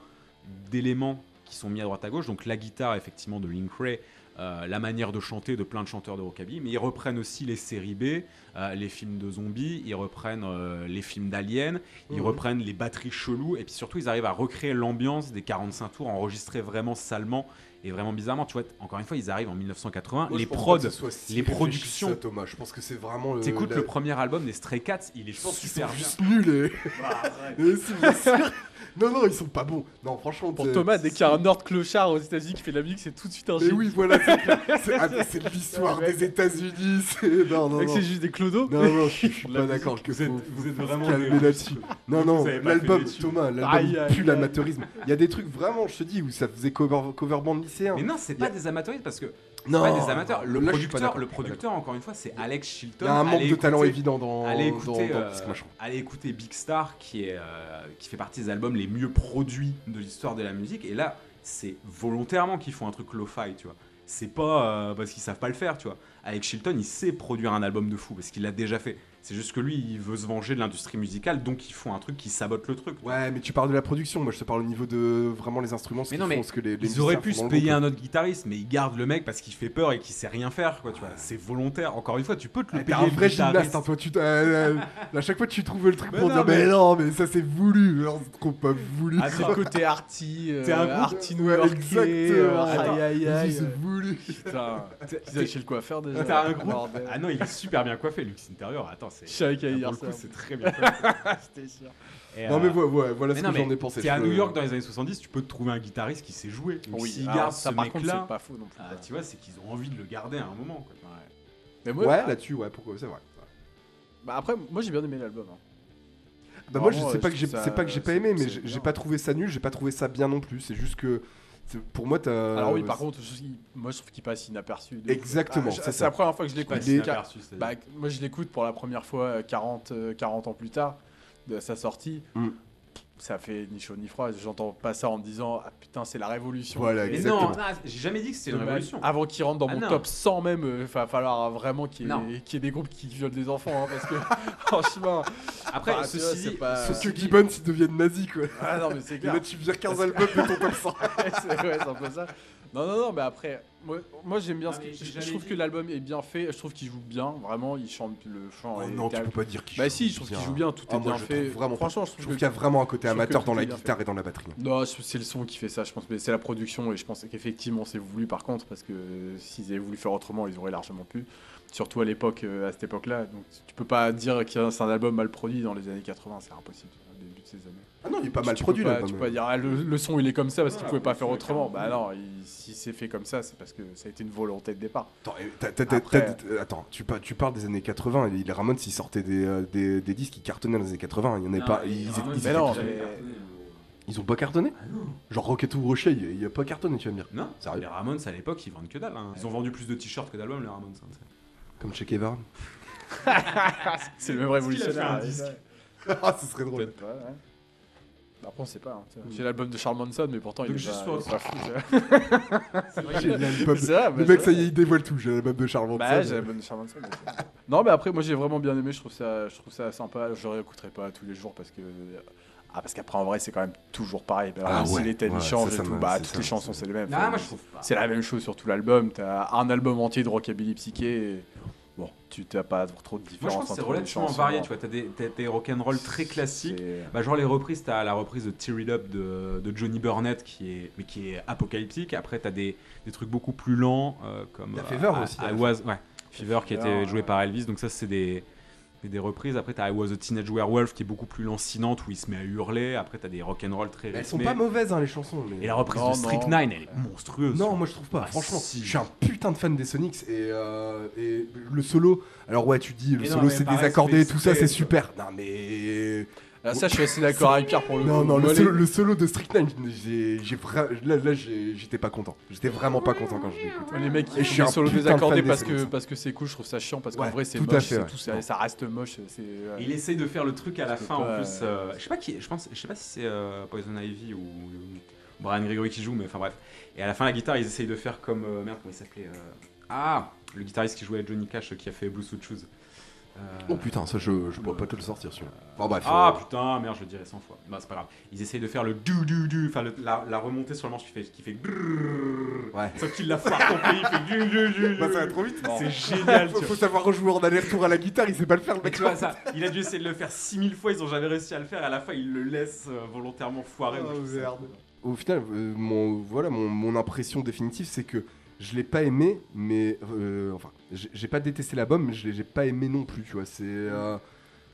Speaker 1: d'éléments qui sont mis à droite à gauche. Donc la guitare, effectivement, de Link Ray, euh, la manière de chanter de plein de chanteurs de rockabilly, mais ils reprennent aussi les séries B, euh, les films de zombies, ils reprennent euh, les films d'aliens, ils
Speaker 2: Mhm.
Speaker 1: reprennent les batteries cheloues, et puis surtout ils arrivent à recréer l'ambiance des 45 tours enregistrés vraiment salement et vraiment bizarrement. Tu vois, encore une fois, ils arrivent en 1980,
Speaker 2: Moi,
Speaker 1: les prods,
Speaker 2: si
Speaker 1: les productions.
Speaker 2: ça, Thomas, je pense que c'est vraiment. le-
Speaker 1: T'écoutes
Speaker 2: la-
Speaker 1: le premier album des Stray Cats, il est
Speaker 2: Je pense sont
Speaker 1: super bien.
Speaker 2: juste nuls. Et... [LAUGHS] Sûr. [LAUGHS] Non, non, ils sont pas bons. Non, franchement.
Speaker 3: Pour Thomas, dès qu'il y a un Nord clochard aux États-Unis qui fait de la musique, c'est tout de suite un
Speaker 2: Mais oui, voilà, c'est [LAUGHS] c'est- ah, l'histoire des États-Unis. c'est- Non, non, non.
Speaker 3: c'est juste des clodos.
Speaker 2: Non, non, je suis- pas d'accord. que
Speaker 1: Vous êtes, vraiment
Speaker 2: là-dessus. Non, non, l'album. Thomas, l'album pue l'amateurisme. Il y a des trucs vraiment, je te dis, où ça faisait cover, cover band lycéen.
Speaker 1: Mais non, c'est pas des amateuristes parce que
Speaker 2: Non,
Speaker 1: pas des amateurs. Le
Speaker 2: là,
Speaker 1: producteur, le producteur, encore une fois, c'est Alex Chilton.
Speaker 2: Il y a un manque
Speaker 1: Allez
Speaker 2: de talent évident dans,
Speaker 1: Allez écouter,
Speaker 2: dans
Speaker 1: euh, allez écouter Big Star qui, est, euh, qui fait partie des albums les mieux produits de l'histoire de la musique. Et là, c'est volontairement qu'ils font un truc lo-fi, tu vois. C'est pas euh, parce qu'ils savent pas le faire, tu vois. Alex Chilton, il sait produire un album de fou parce qu'il l'a déjà fait. C'est juste que lui, il veut se venger de l'industrie musicale, donc ils font un truc qui sabote le truc.
Speaker 2: Ouais, mais tu parles de la production. Moi, je te parle au niveau de vraiment les instruments. Ce
Speaker 1: Mais non, mais
Speaker 2: ce que les, les
Speaker 1: Ils auraient pu se payer un autre guitariste, mais ils gardent le mec parce qu'il fait peur et qu'il sait rien faire, quoi, tu vois. C'est volontaire. Encore une fois, tu peux te le
Speaker 2: Ah,
Speaker 1: payer.
Speaker 2: un vrai
Speaker 1: guitariste.
Speaker 2: gymnaste, hein, toi. Tu, euh, [LAUGHS] à chaque fois, tu trouves le truc
Speaker 1: Mais
Speaker 2: pour
Speaker 1: non,
Speaker 2: dire,
Speaker 1: mais-
Speaker 2: mais non, mais ça c'est voulu. Alors, c'est trop pas voulu.
Speaker 3: Ah, c'est le côté arty, euh,
Speaker 1: T'es un groupe-
Speaker 3: arty
Speaker 2: Ouais, exactement.
Speaker 3: euh, aïe aïe aïe.
Speaker 2: c'est voulu.
Speaker 3: Putain, ils chez le coiffeur déjà.
Speaker 1: T'as un groupe.
Speaker 3: Bordel.
Speaker 1: Ah non, il est super bien coiffé, Lux Interior. Attends, c'est.
Speaker 3: Je savais qu'il allait
Speaker 1: Pour
Speaker 3: dire
Speaker 1: le coup,
Speaker 3: ça.
Speaker 1: c'est très bien. [LAUGHS]
Speaker 3: C'était sûr.
Speaker 1: Et,
Speaker 2: Non,
Speaker 1: euh,
Speaker 2: mais voilà, voilà, voilà
Speaker 1: mais
Speaker 2: ce
Speaker 1: non,
Speaker 2: que j'en ai pensé.
Speaker 1: T'es à New York dans les années 70, tu peux te trouver un guitariste qui sait jouer. Donc,
Speaker 3: Oui,
Speaker 1: s'ils
Speaker 3: alors,
Speaker 1: gardent
Speaker 3: ça
Speaker 1: ce mec-là,
Speaker 3: c'est pas faux non plus.
Speaker 1: ah, tu vois, c'est qu'ils ont envie de le garder à un moment. Quoi.
Speaker 3: Mais moi,
Speaker 2: Ouais, là-dessus, ouais, pourquoi C'est vrai.
Speaker 3: bah après, moi j'ai bien aimé l'album. hein.
Speaker 2: Bah moi, je sais pas que j'ai, c'est pas que j'ai pas
Speaker 3: c'est-
Speaker 2: aimé, mais
Speaker 3: c'est
Speaker 2: j'ai pas trouvé ça nul, j'ai pas trouvé ça bien non plus. C'est juste que, c'est- pour moi, t'as.
Speaker 3: Alors oui, par contre, je- moi je trouve qu'il passe inaperçu.
Speaker 2: Exactement,
Speaker 3: Ah, je-
Speaker 2: c'est
Speaker 3: la première fois que je l'écoute. Bah, moi je l'écoute pour la première fois euh, 40, euh, 40 ans plus tard de sa sortie.
Speaker 2: Mm.
Speaker 3: Ça fait ni chaud ni froid. J'entends pas ça en me disant Ah putain, c'est la révolution.
Speaker 2: Voilà,
Speaker 1: Mais non, non, j'ai jamais dit que c'était une révolution.
Speaker 3: Avant qu'il rentre dans
Speaker 1: Ah
Speaker 3: mon
Speaker 1: non.
Speaker 3: top 100 même, il va falloir vraiment qu'il y, ait- qu'il y ait des groupes qui violent des enfants. hein, parce que [LAUGHS] franchement.
Speaker 1: Après,
Speaker 3: bah,
Speaker 1: ceci dit,
Speaker 3: pas-
Speaker 1: ceci
Speaker 2: que Gibbons, ils deviennent nazis, quoi.
Speaker 3: Ah non, mais c'est
Speaker 2: Et
Speaker 3: clair.
Speaker 2: là, tu vires 15 albums de ton top 100. [LAUGHS]
Speaker 3: c'est ouais, c'est un peu ça. Non, non, non, mais après, moi, moi j'aime bien
Speaker 1: Ah,
Speaker 3: ce que. Je, je trouve
Speaker 1: dit-
Speaker 3: que l'album est bien fait, je trouve qu'il joue bien, vraiment, il chante le chant.
Speaker 2: Oh non, tu peux pas dire qu'il
Speaker 3: Bah
Speaker 2: joue
Speaker 3: si, je trouve qu'il joue bien, tout
Speaker 2: Ah,
Speaker 3: est
Speaker 2: moi,
Speaker 3: bien
Speaker 2: je
Speaker 3: fait.
Speaker 2: vraiment.
Speaker 3: Franchement, je
Speaker 2: Je
Speaker 3: trouve
Speaker 2: qu'il y a vraiment un côté amateur dans la guitare
Speaker 3: fait.
Speaker 2: et dans la batterie.
Speaker 3: Non, je- c'est le son qui fait ça, je pense, mais c'est la production et je pense qu'effectivement c'est voulu par contre, parce que s'ils avaient voulu faire autrement, ils auraient largement pu. Surtout à l'époque, euh, à cette époque-là. Donc tu peux pas dire que c'est un album mal produit dans les années 80, c'est impossible, au début de ces années.
Speaker 2: Ah non, il est pas mal
Speaker 3: tu
Speaker 2: produit,
Speaker 3: peux pas,
Speaker 2: l'album.
Speaker 3: Tu peux pas dire ah, le, le son il est comme ça parce qu'il
Speaker 1: Voilà,
Speaker 3: pouvait pas faire autrement. Bah non, il- si c'est fait comme ça, c'est parce que ça a été une volonté de départ.
Speaker 2: Attends,
Speaker 3: Après-
Speaker 2: tu, par- tu parles des années 80, et les Ramones, s'ils sortaient des, euh, des, des disques qui cartonnaient dans les années 80, il y en avait pas. Ils, ils- ils-
Speaker 3: Mais non,
Speaker 2: ils-
Speaker 3: mais-
Speaker 2: ils ont pas cartonné
Speaker 1: Ah.
Speaker 2: Genre Rocket ou Rocher, il a pas cartonné, tu vas me dire.
Speaker 1: Non,
Speaker 2: Sérieux
Speaker 1: les Ramones à l'époque ils vendent que dalle. hein. Ils ont vendu plus de t-shirts que d'albums, les Ramones. hein,
Speaker 2: Comme chez Kevin. [LAUGHS]
Speaker 3: C'est le même révolutionnaire. [LAUGHS]
Speaker 2: ah, ce serait drôle.
Speaker 3: Après, on sait pas. hein. J'ai l'album de Charles Manson, mais pourtant, il est
Speaker 1: juste
Speaker 3: pas,
Speaker 1: pour-
Speaker 3: il est pas fou. tu vois.
Speaker 2: J'ai l'album. [LAUGHS]
Speaker 3: C'est vrai, bah,
Speaker 2: Le mec,
Speaker 3: c'est
Speaker 2: ça y est, il dévoile tout. J'ai l'album de Charles
Speaker 3: Bah,
Speaker 2: Manson.
Speaker 3: j'ai l'album de Charles Manson. mais c'est- non, mais après, moi, j'ai vraiment bien aimé. Je trouve ça, je trouve ça sympa. Je réécouterai pas tous les jours parce que. Ah, parce qu'après, en vrai, c'est quand même toujours pareil.
Speaker 2: Ah
Speaker 3: si
Speaker 2: ouais,
Speaker 3: les thèmes
Speaker 2: ouais,
Speaker 3: changent et tout, bah,
Speaker 2: c'est
Speaker 3: toutes
Speaker 2: ça,
Speaker 3: les chansons,
Speaker 2: c'est-
Speaker 3: c'est les mêmes. Enfin,
Speaker 1: moi je trouve pas.
Speaker 3: C'est la même chose sur tout l'album. T'as un album entier de rockabilly psyché. Et... Tu t'as pas trop de
Speaker 1: Moi
Speaker 3: différence
Speaker 1: je trouve que c'est
Speaker 3: entre les
Speaker 1: relativement
Speaker 3: chansons.
Speaker 1: varié. Tu vois, t'as des, t'as des rock'n'roll très classiques.
Speaker 3: C'est-
Speaker 1: Bah, genre les reprises, t'as la reprise de Tear It Up de, de Johnny Burnett qui est, mais qui est apocalyptique. Après, t'as des, des trucs beaucoup plus lents euh, comme.
Speaker 2: Il y a
Speaker 1: euh,
Speaker 2: Fever
Speaker 1: I-
Speaker 2: aussi,
Speaker 1: I Was- ouais. Fever qui était joué
Speaker 3: ouais.
Speaker 1: par Elvis. Donc, ça, c'est des, et des reprises. Après, t'as I Was a Teenage Werewolf qui est beaucoup plus lancinante où il se met à hurler. Après, t'as des rock'n'roll très
Speaker 2: Elles sont
Speaker 1: rythmés.
Speaker 2: pas mauvaises hein, les chansons. Mais...
Speaker 1: Et la reprise
Speaker 3: Non,
Speaker 1: de Strychnine,
Speaker 3: non.
Speaker 1: elle est monstrueuse.
Speaker 2: Non, moi je trouve pas.
Speaker 1: Ah,
Speaker 2: Franchement,
Speaker 1: si.
Speaker 2: je suis un putain de fan des Sonics et, euh, et le solo. Alors ouais, tu dis le
Speaker 1: Mais
Speaker 2: solo
Speaker 1: mais
Speaker 2: c'est désaccordé tout ça, c'est super. Non mais
Speaker 3: Ah, ça, je suis assez d'accord avec Pierre pour le
Speaker 2: non
Speaker 3: coup.
Speaker 2: non le solo, le solo de Strychnine, j'ai j'ai vra- là, là j'étais pas content. J'étais vraiment pas content quand je l'ai écouté.
Speaker 3: moi, les mecs solos
Speaker 2: putain de
Speaker 3: désaccordés parce que, parce que c'est cool, je trouve ça chiant parce qu'en
Speaker 2: Ouais,
Speaker 3: vrai c'est
Speaker 2: à
Speaker 3: moche,
Speaker 2: fait, ouais.
Speaker 3: tout, ça, ça reste moche. euh,
Speaker 1: Il essaye de faire le truc à la fin en plus.
Speaker 3: euh,
Speaker 1: je sais pas qui, je pense, je sais pas si c'est euh, Poison Ivy ou, Brian Gregory qui joue, mais enfin bref. Et à la fin la guitare, ils essayent de faire comme euh, merde, comment il s'appelait euh, Ah, le guitariste qui jouait avec Johnny Cash, qui a fait Blue Suit Shoes.
Speaker 2: Oh putain, ça je, je pourrais pas te le sortir celui-là. Bon bref.
Speaker 1: Ah
Speaker 2: euh,
Speaker 1: putain, merde, je le dirai 100 fois. Bah c'est pas grave. Ils essayent de faire le du du du, enfin la, la remontée sur le manche qui fait qui fait.
Speaker 2: Ouais.
Speaker 1: Sauf qu'il la foire complet, il fait du du du.
Speaker 2: Bah, ça va trop vite.
Speaker 1: C'est génial.
Speaker 2: faut, faut savoir rejouer en aller-retour à la guitare, il sait pas le faire le mec.
Speaker 1: tu vois ça, il a dû essayer de le faire 6000 fois, ils ont jamais réussi à le faire. À la fin, il le laisse euh, volontairement foirer.
Speaker 2: Au final, euh, mon, voilà, mon, mon impression définitive, c'est que je l'ai pas aimé, mais euh, enfin, j'ai j'ai pas détesté l'album, mais je l'ai j'ai pas aimé non plus, tu vois. C'est euh,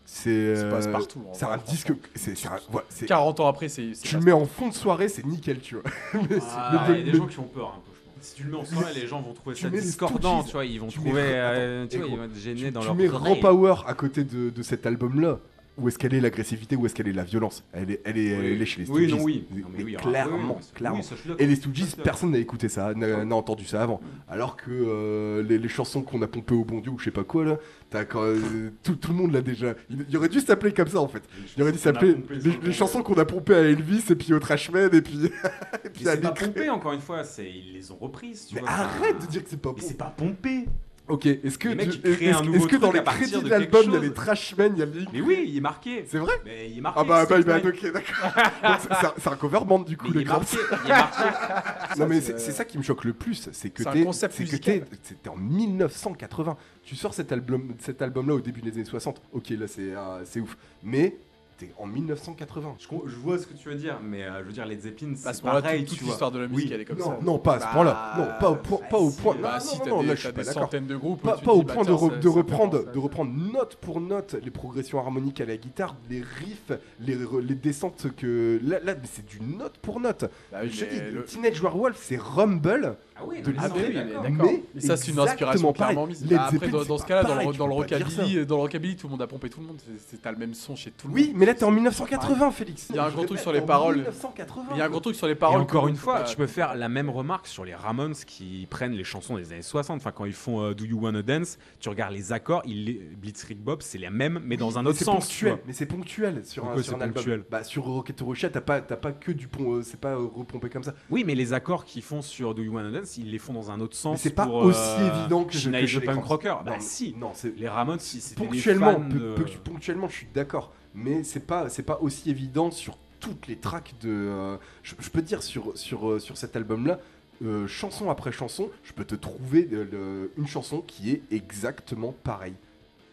Speaker 2: c'est
Speaker 3: C'est passe
Speaker 2: euh,
Speaker 3: partout,
Speaker 2: C'est
Speaker 3: vrai,
Speaker 2: un disque, c'est c'est un- voilà, c'est-
Speaker 3: 40 ans après, c'est. c'est
Speaker 2: tu le mets en fond de soirée, c'est nickel, tu vois. [LAUGHS] Mais
Speaker 1: Ah,
Speaker 2: c'est-
Speaker 1: il y a des gens qui ont peur un peu, je pense. Si tu le mets en soirée, les gens vont trouver
Speaker 2: tu
Speaker 1: ça
Speaker 2: mets
Speaker 1: discordant, tu vois. Ils vont
Speaker 2: tu
Speaker 1: trouver,
Speaker 2: mets-
Speaker 1: euh, tu vois, ils vont être gênés
Speaker 2: tu,
Speaker 1: dans
Speaker 2: tu
Speaker 1: leur
Speaker 2: mets
Speaker 1: oreille.
Speaker 2: Raw Power à côté de, de cet album-là. Où est-ce qu'elle est l'agressivité Où est-ce qu'elle est la violence? Elle est, elle est,
Speaker 1: Oui.
Speaker 2: elle est chez les
Speaker 1: Oui,
Speaker 2: Stooges.
Speaker 1: non, oui. Non, mais oui,
Speaker 2: clairement,
Speaker 1: oui, oui,
Speaker 2: clairement.
Speaker 1: ça.
Speaker 2: Et les Stooges, personne n'a écouté ça, n'a entendu ça avant. Alors que euh, les, les chansons qu'on a pompées au bon Dieu ou je sais pas quoi là, quand, euh, tout, tout le monde l'a déjà. Il, il aurait dû s'appeler comme ça en fait. Il aurait dû s'appeler les, chansons qu'on a pompées à Elvis et puis au Trashman et puis, [LAUGHS] et puis à
Speaker 1: c'est pas pompé, encore une fois, ils les ont reprises, tu
Speaker 2: Mais
Speaker 1: vois.
Speaker 2: arrête de dire que c'est pas
Speaker 1: Mais
Speaker 2: bon.
Speaker 1: c'est pas pompé.
Speaker 2: Ok, est-ce que, tu-
Speaker 1: un
Speaker 2: dans les crédits
Speaker 1: de
Speaker 2: l'album il y a les Trashmen, il y a les.
Speaker 1: Mais oui, il est marqué.
Speaker 2: C'est vrai
Speaker 1: Mais il est marqué.
Speaker 2: Ah bah, bah, bah, ok, d'accord. [LAUGHS] C'est- un- cover band du coup,
Speaker 1: Mais il
Speaker 2: les
Speaker 1: est
Speaker 2: Cramps.
Speaker 1: marqué. [LAUGHS] Il est marqué.
Speaker 2: Non mais
Speaker 3: c'est-
Speaker 2: ça qui me choque le plus, c'est que t'es- c'est que t'es- en 1980. Tu sors cet album, cet album là au début des années 60. Ok là c'est euh, c'est ouf, mais t'es en 1980.
Speaker 1: Je, vois ce que tu veux dire, mais euh, je veux dire, les Zeppelin,
Speaker 3: À
Speaker 1: c'est
Speaker 3: ce moment-là,
Speaker 1: pareil,
Speaker 3: toute, toute l'histoire de la musique,
Speaker 1: Oui.
Speaker 3: elle est comme
Speaker 2: Non,
Speaker 3: ça.
Speaker 2: non, pas à ce
Speaker 3: Bah,
Speaker 2: point-là. Non, pas au point, pas au
Speaker 1: si,
Speaker 2: point.
Speaker 1: bah
Speaker 2: non,
Speaker 3: Bah,
Speaker 2: non,
Speaker 3: si,
Speaker 2: non,
Speaker 3: t'as
Speaker 2: non,
Speaker 3: des,
Speaker 2: là je
Speaker 3: t'as
Speaker 2: suis pas
Speaker 3: des
Speaker 2: d'accord.
Speaker 3: centaines de groupes.
Speaker 2: Pas, pas au
Speaker 3: bah,
Speaker 2: point de, re- reprendre, de reprendre note pour note les progressions harmoniques à la guitare, les riffs, les, re- les descentes que là, là c'est du note pour note.
Speaker 3: Bah oui,
Speaker 2: je dis, Teenage Warwolf, c'est Rumble.
Speaker 1: Ah oui,
Speaker 2: de
Speaker 3: Ah
Speaker 1: mais
Speaker 3: oui, oui,
Speaker 1: d'accord.
Speaker 2: Mais
Speaker 3: Mais ça, c'est une inspiration clairement mise. Bah, après, dans, ce cas-là, dans, le-
Speaker 2: tu
Speaker 3: dans le rockabilly, dans le rockabilly, tout le monde a pompé tout le monde. C'est- t'as le même son chez tout le monde.
Speaker 2: Oui, mais là t'es en 1980, Félix.
Speaker 3: Il y a un
Speaker 2: Je
Speaker 3: gros truc sur les paroles.
Speaker 2: 1980.
Speaker 3: Il y a un gros truc sur les paroles.
Speaker 1: encore une fois, tu peux faire la même remarque sur les Ramones qui prennent les chansons des années 60. Enfin, quand ils font euh, Do You Wanna Dance, tu regardes les accords. Blitzkrieg Bob, c'est les mêmes, mais dans un autre sens.
Speaker 2: mais c'est ponctuel sur un, album.
Speaker 1: ponctuel
Speaker 2: Bah sur Rocket Russia, t'as pas t'as pas que du pont, euh, c'est pas euh, repompé comme ça.
Speaker 1: Oui, mais les accords qu'ils font sur Do You Wanna Dance, ils les font dans un autre sens.
Speaker 2: C'est pas
Speaker 1: pour,
Speaker 2: aussi
Speaker 1: euh,
Speaker 2: évident que je que
Speaker 1: the
Speaker 2: les.
Speaker 1: Rocker.
Speaker 2: Non,
Speaker 1: Bah
Speaker 2: mais-
Speaker 1: si.
Speaker 2: Non, c'est
Speaker 1: Les Ramones, des
Speaker 2: ponctuellement,
Speaker 1: fans
Speaker 2: peu- ponctuellement, je suis d'accord, mais c'est pas c'est pas aussi évident sur toutes les tracks de. euh, je, je peux te dire sur sur euh, sur cet album-là. euh, chanson après chanson, je peux te trouver le- une chanson qui est exactement pareille.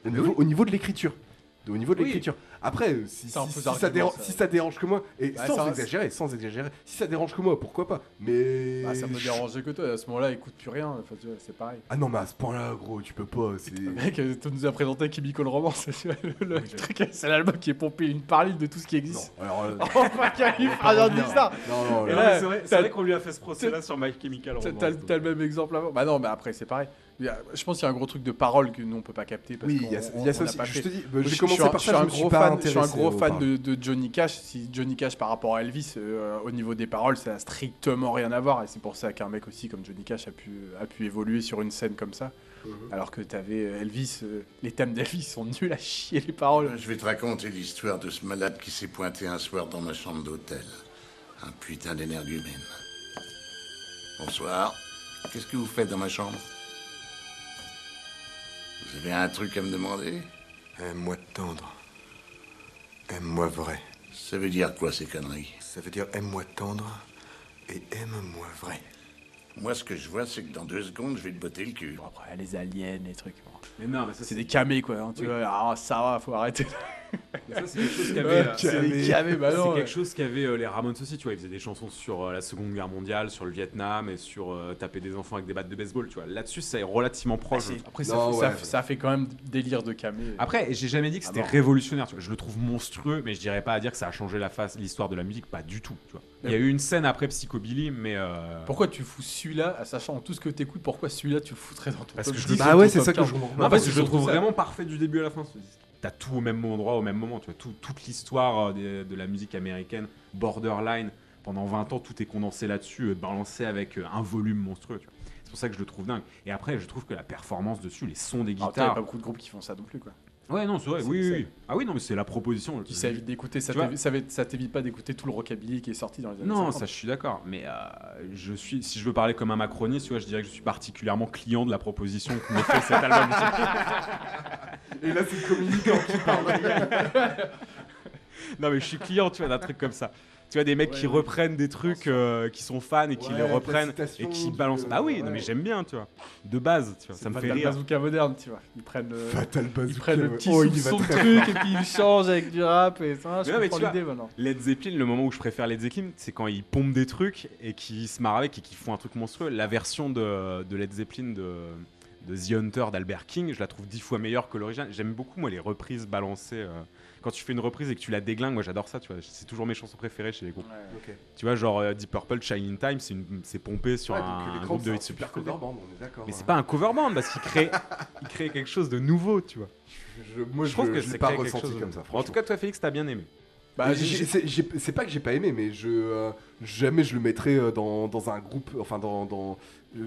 Speaker 2: Au,
Speaker 1: Mais
Speaker 2: niveau,
Speaker 1: oui.
Speaker 2: au niveau de l'écriture. Au niveau de
Speaker 1: Oui.
Speaker 2: l'écriture. Après, euh, si, ça dérange,
Speaker 3: ça.
Speaker 2: si ça dérange que moi, et sans
Speaker 3: ça-
Speaker 2: exagérer, sans exagérer, si ça dérange que moi, pourquoi pas Mais
Speaker 3: bah, ça peut déranger que toi. À ce moment-là, écoute plus rien. Enfin, c'est pareil.
Speaker 2: Ah non, mais à ce point-là, gros, tu peux pas. [LAUGHS]
Speaker 3: Mec, euh, tu nous a présenté Chemical Romance. [LAUGHS] le, le truc, c'est l'album qui est pompé une par ligne de tout ce qui
Speaker 2: non.
Speaker 3: existe.
Speaker 2: Alors, euh,
Speaker 3: Enfin, qui arrive à rien dire ça.
Speaker 2: non, non,
Speaker 1: c'est vrai, vrai qu'on lui a fait ce procès-là sur My Chemical Romance.
Speaker 3: t'as t'as le même exemple avant. Bah non, mais après, c'est pareil. Il y a- je pense qu'il y a un gros truc de parole que nous, on peut pas capter. Parce
Speaker 2: oui,
Speaker 3: qu'on-
Speaker 2: il y a,
Speaker 3: on-
Speaker 2: il y a
Speaker 3: on
Speaker 2: ça aussi. Je te dis, bah, j'ai commencé par
Speaker 3: je
Speaker 2: ça,
Speaker 3: suis
Speaker 2: je suis
Speaker 3: gros
Speaker 2: pas
Speaker 3: fan, je suis un gros fan de, de Johnny Cash. Si Johnny Cash par rapport à Elvis, euh, au niveau des paroles, ça a strictement rien à voir. Et c'est pour ça qu'un mec aussi comme Johnny Cash a pu, a pu évoluer sur une scène comme ça.
Speaker 2: Mhm.
Speaker 3: Alors que t'avais euh, Elvis, euh, les thèmes d'Elvis sont nuls à chier les paroles.
Speaker 7: Je vais te raconter l'histoire de ce malade qui s'est pointé un soir dans ma chambre d'hôtel. Un putain d'énergumène. Bonsoir. Qu'est-ce que vous faites dans ma chambre? Vous avez un truc à me demander?
Speaker 8: Aime-moi tendre. Aime-moi vrai.
Speaker 7: Ça veut dire quoi ces conneries?
Speaker 8: Ça veut dire aime-moi tendre et aime-moi vrai.
Speaker 7: Moi, ce que je vois, c'est que dans deux secondes, je vais te botter le cul.
Speaker 3: Bon, après, les aliens, les trucs. bon.
Speaker 1: Mais non, mais ça
Speaker 3: C'est des camés quoi. hein, tu vois. Ah, ça va, faut arrêter.
Speaker 1: Ça, c'est quelque chose [LAUGHS] qu'avait. Euh,
Speaker 3: bah non,
Speaker 1: quelque chose euh, les Ramones aussi, tu vois. Ils faisaient des chansons sur euh, la Seconde Guerre mondiale, sur le Vietnam et sur taper des enfants avec des battes de baseball, tu vois. Là-dessus, c'est relativement proche.
Speaker 3: Après, ça, fait, ça
Speaker 2: ouais.
Speaker 3: fait- ça fait quand même délire de camé.
Speaker 1: Après, j'ai jamais dit que
Speaker 3: Ah
Speaker 1: c'était révolutionnaire. Tu vois. Je le trouve monstrueux, mais je dirais pas à dire que ça a changé la face, l'histoire de la musique, pas du tout. Tu vois. Il y a eu une scène après Psychobilly, mais
Speaker 3: Pourquoi tu fous celui-là, sachant tout ce que t'écoutes, pourquoi celui-là tu le foutrais dans ton
Speaker 1: Parce que je
Speaker 3: 10
Speaker 1: le-
Speaker 3: ou
Speaker 2: Bah ouais, c'est ça que
Speaker 3: 15?
Speaker 2: je comprends.
Speaker 1: Non,
Speaker 3: En
Speaker 1: parce
Speaker 3: fait,
Speaker 1: que je le trouve vraiment parfait du début à la fin ce disque. T'as tout au même endroit, au même moment. Tu vois, tout- toute l'histoire euh, de, la musique américaine, borderline, pendant 20 ans, tout est condensé là-dessus, euh, balancé avec euh, un volume monstrueux. tu vois. C'est pour ça que je le trouve dingue. Et après, je trouve que la performance dessus, les sons des
Speaker 3: Alors, toi, y a
Speaker 1: guitares.
Speaker 3: pas beaucoup de groupes qui font ça non plus, quoi.
Speaker 1: Ouais, non, c'est vrai. Oui, oui. Ah oui, non, mais c'est la proposition.
Speaker 3: Évite d'écouter, ça
Speaker 1: Tu vois-
Speaker 3: t'évite- ça ça t'évite pas d'écouter tout le rockabilly qui est sorti dans les années
Speaker 1: Non,
Speaker 3: 50.
Speaker 1: ça je suis d'accord. Mais euh, je suis, si je veux parler comme un macroniste, tu vois, je dirais que je suis particulièrement client de la proposition que me fait cet album. [LAUGHS]
Speaker 2: Et là, c'est le communicant qui parle. [LAUGHS]
Speaker 1: non, mais je suis client, tu vois, d'un truc comme ça. Tu vois, des mecs
Speaker 3: Ouais,
Speaker 1: qui
Speaker 3: ouais.
Speaker 1: reprennent des trucs, euh, qui sont fans et qui
Speaker 2: Ouais,
Speaker 1: les reprennent et qui balancent. Bah oui, non, mais j'aime bien, tu vois. De base, tu vois,
Speaker 3: C'est
Speaker 1: ça me fait rire.
Speaker 3: bazooka moderne, tu vois. Ils prennent le,
Speaker 2: Fatal Bazooka.
Speaker 3: ils prennent le petit
Speaker 2: Oh, très
Speaker 3: truc et puis ils changent avec du rap et ça. Je
Speaker 1: Mais non, mais
Speaker 3: comprends
Speaker 1: tu vois,
Speaker 3: l'idée maintenant.
Speaker 1: Led Zeppelin, le moment où je préfère Led Zeppelin, c'est quand ils pompent des trucs et qu'ils se marrent avec et qu'ils font un truc monstrueux. La version de, de Led Zeppelin de, de The Hunter d'Albert King, je la trouve dix fois meilleure que l'original. J'aime beaucoup, moi, les reprises balancées. euh, quand tu fais une reprise et que tu la déglingues, moi j'adore ça, tu vois. C'est toujours mes chansons préférées chez les groupes. Tu vois, genre euh, Deep Purple, Shining Time, c'est une- c'est pompé sur
Speaker 2: Ouais,
Speaker 1: un,
Speaker 2: donc, les
Speaker 1: groupe de
Speaker 2: un
Speaker 1: hits
Speaker 2: super
Speaker 1: super
Speaker 2: cover band, on est d'accord.
Speaker 1: Mais
Speaker 2: hein.
Speaker 1: c'est pas un cover band parce qu'il crée, il crée quelque chose de nouveau, tu vois.
Speaker 2: Je- Moi, je
Speaker 1: trouve
Speaker 2: je
Speaker 1: c'est
Speaker 2: l'ai pas ressenti
Speaker 1: chose
Speaker 2: comme ça.
Speaker 1: En tout cas, toi, Félix, t'as bien aimé.
Speaker 3: Bah,
Speaker 2: Mais
Speaker 3: j'ai-
Speaker 2: j'ai- c'est j'ai- c'est pas que j'ai pas aimé, mais je euh, jamais je le mettrais euh, dans, dans un groupe, enfin dans, dans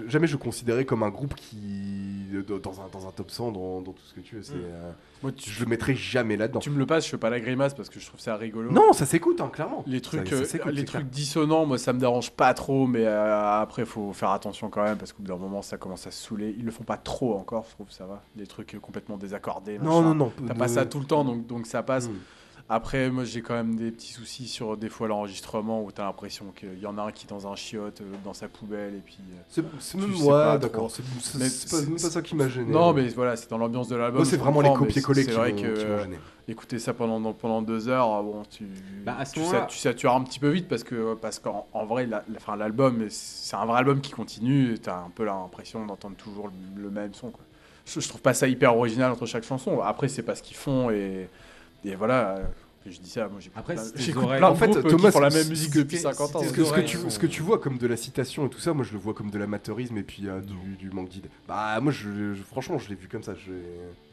Speaker 2: jamais je le considérais comme un groupe qui euh, dans un, dans un top 100, dans, dans tout ce que tu veux. c'est, euh,
Speaker 3: Moi, tu,
Speaker 2: je le mettrais jamais là-dedans.
Speaker 3: tu me le passes, je fais pas la grimace parce que je trouve ça rigolo.
Speaker 2: Non, ça s'écoute, hein, clairement.
Speaker 3: Les trucs,
Speaker 2: Ça-
Speaker 3: euh, les trucs
Speaker 2: clair.
Speaker 3: dissonants, moi ça me dérange pas trop, mais euh, après faut faire attention quand même parce qu'au bout d'un moment ça commence à se saouler. Ils le font pas trop encore, je trouve ça va. Des trucs euh, complètement désaccordés.
Speaker 2: Non,
Speaker 3: machin.
Speaker 2: non, non.
Speaker 3: T'as pas ça tout le temps donc, donc ça passe.
Speaker 2: Mm.
Speaker 3: Après, moi j'ai quand même des petits soucis sur des fois l'enregistrement où t'as l'impression qu'il y en a un qui est dans un chiotte, euh, dans sa poubelle et puis. euh,
Speaker 2: C'est
Speaker 3: Tu
Speaker 2: même ouais, d'accord. C'est pas,
Speaker 3: c'est-
Speaker 2: même pas ça qui m'a gêné.
Speaker 3: Non, mais voilà, c'est dans l'ambiance de l'album.
Speaker 2: moi, c'est vraiment les copier-coller
Speaker 3: c'est
Speaker 2: qui
Speaker 3: vrai
Speaker 2: m'ont m'ont
Speaker 3: euh,
Speaker 2: gêné.
Speaker 3: écouter ça pendant, pendant deux heures, bon, tu,
Speaker 1: Bah, à ce
Speaker 3: tu, sa- tu satures un petit peu vite parce que parce qu'en en vrai, la- la- l'album, c'est un vrai album qui continue. et T'as un peu l'impression d'entendre toujours le, le même son. Quoi. Je, je trouve pas ça hyper original entre chaque chanson. Après, c'est pas ce qu'ils font et, et voilà. euh, Je dis ça, moi j'écoute
Speaker 1: Après,
Speaker 3: plein,
Speaker 2: En fait,
Speaker 3: euh,
Speaker 2: Thomas,
Speaker 3: font la même musique depuis
Speaker 1: c'est-
Speaker 3: 50 ans.
Speaker 2: Ce que, ce que tu,
Speaker 1: sont-
Speaker 2: ce que tu vois comme de la citation et tout ça, moi je le vois comme de l'amateurisme et puis euh, du, du manque d'idées. Bah moi je, je- franchement je l'ai vu comme ça. je-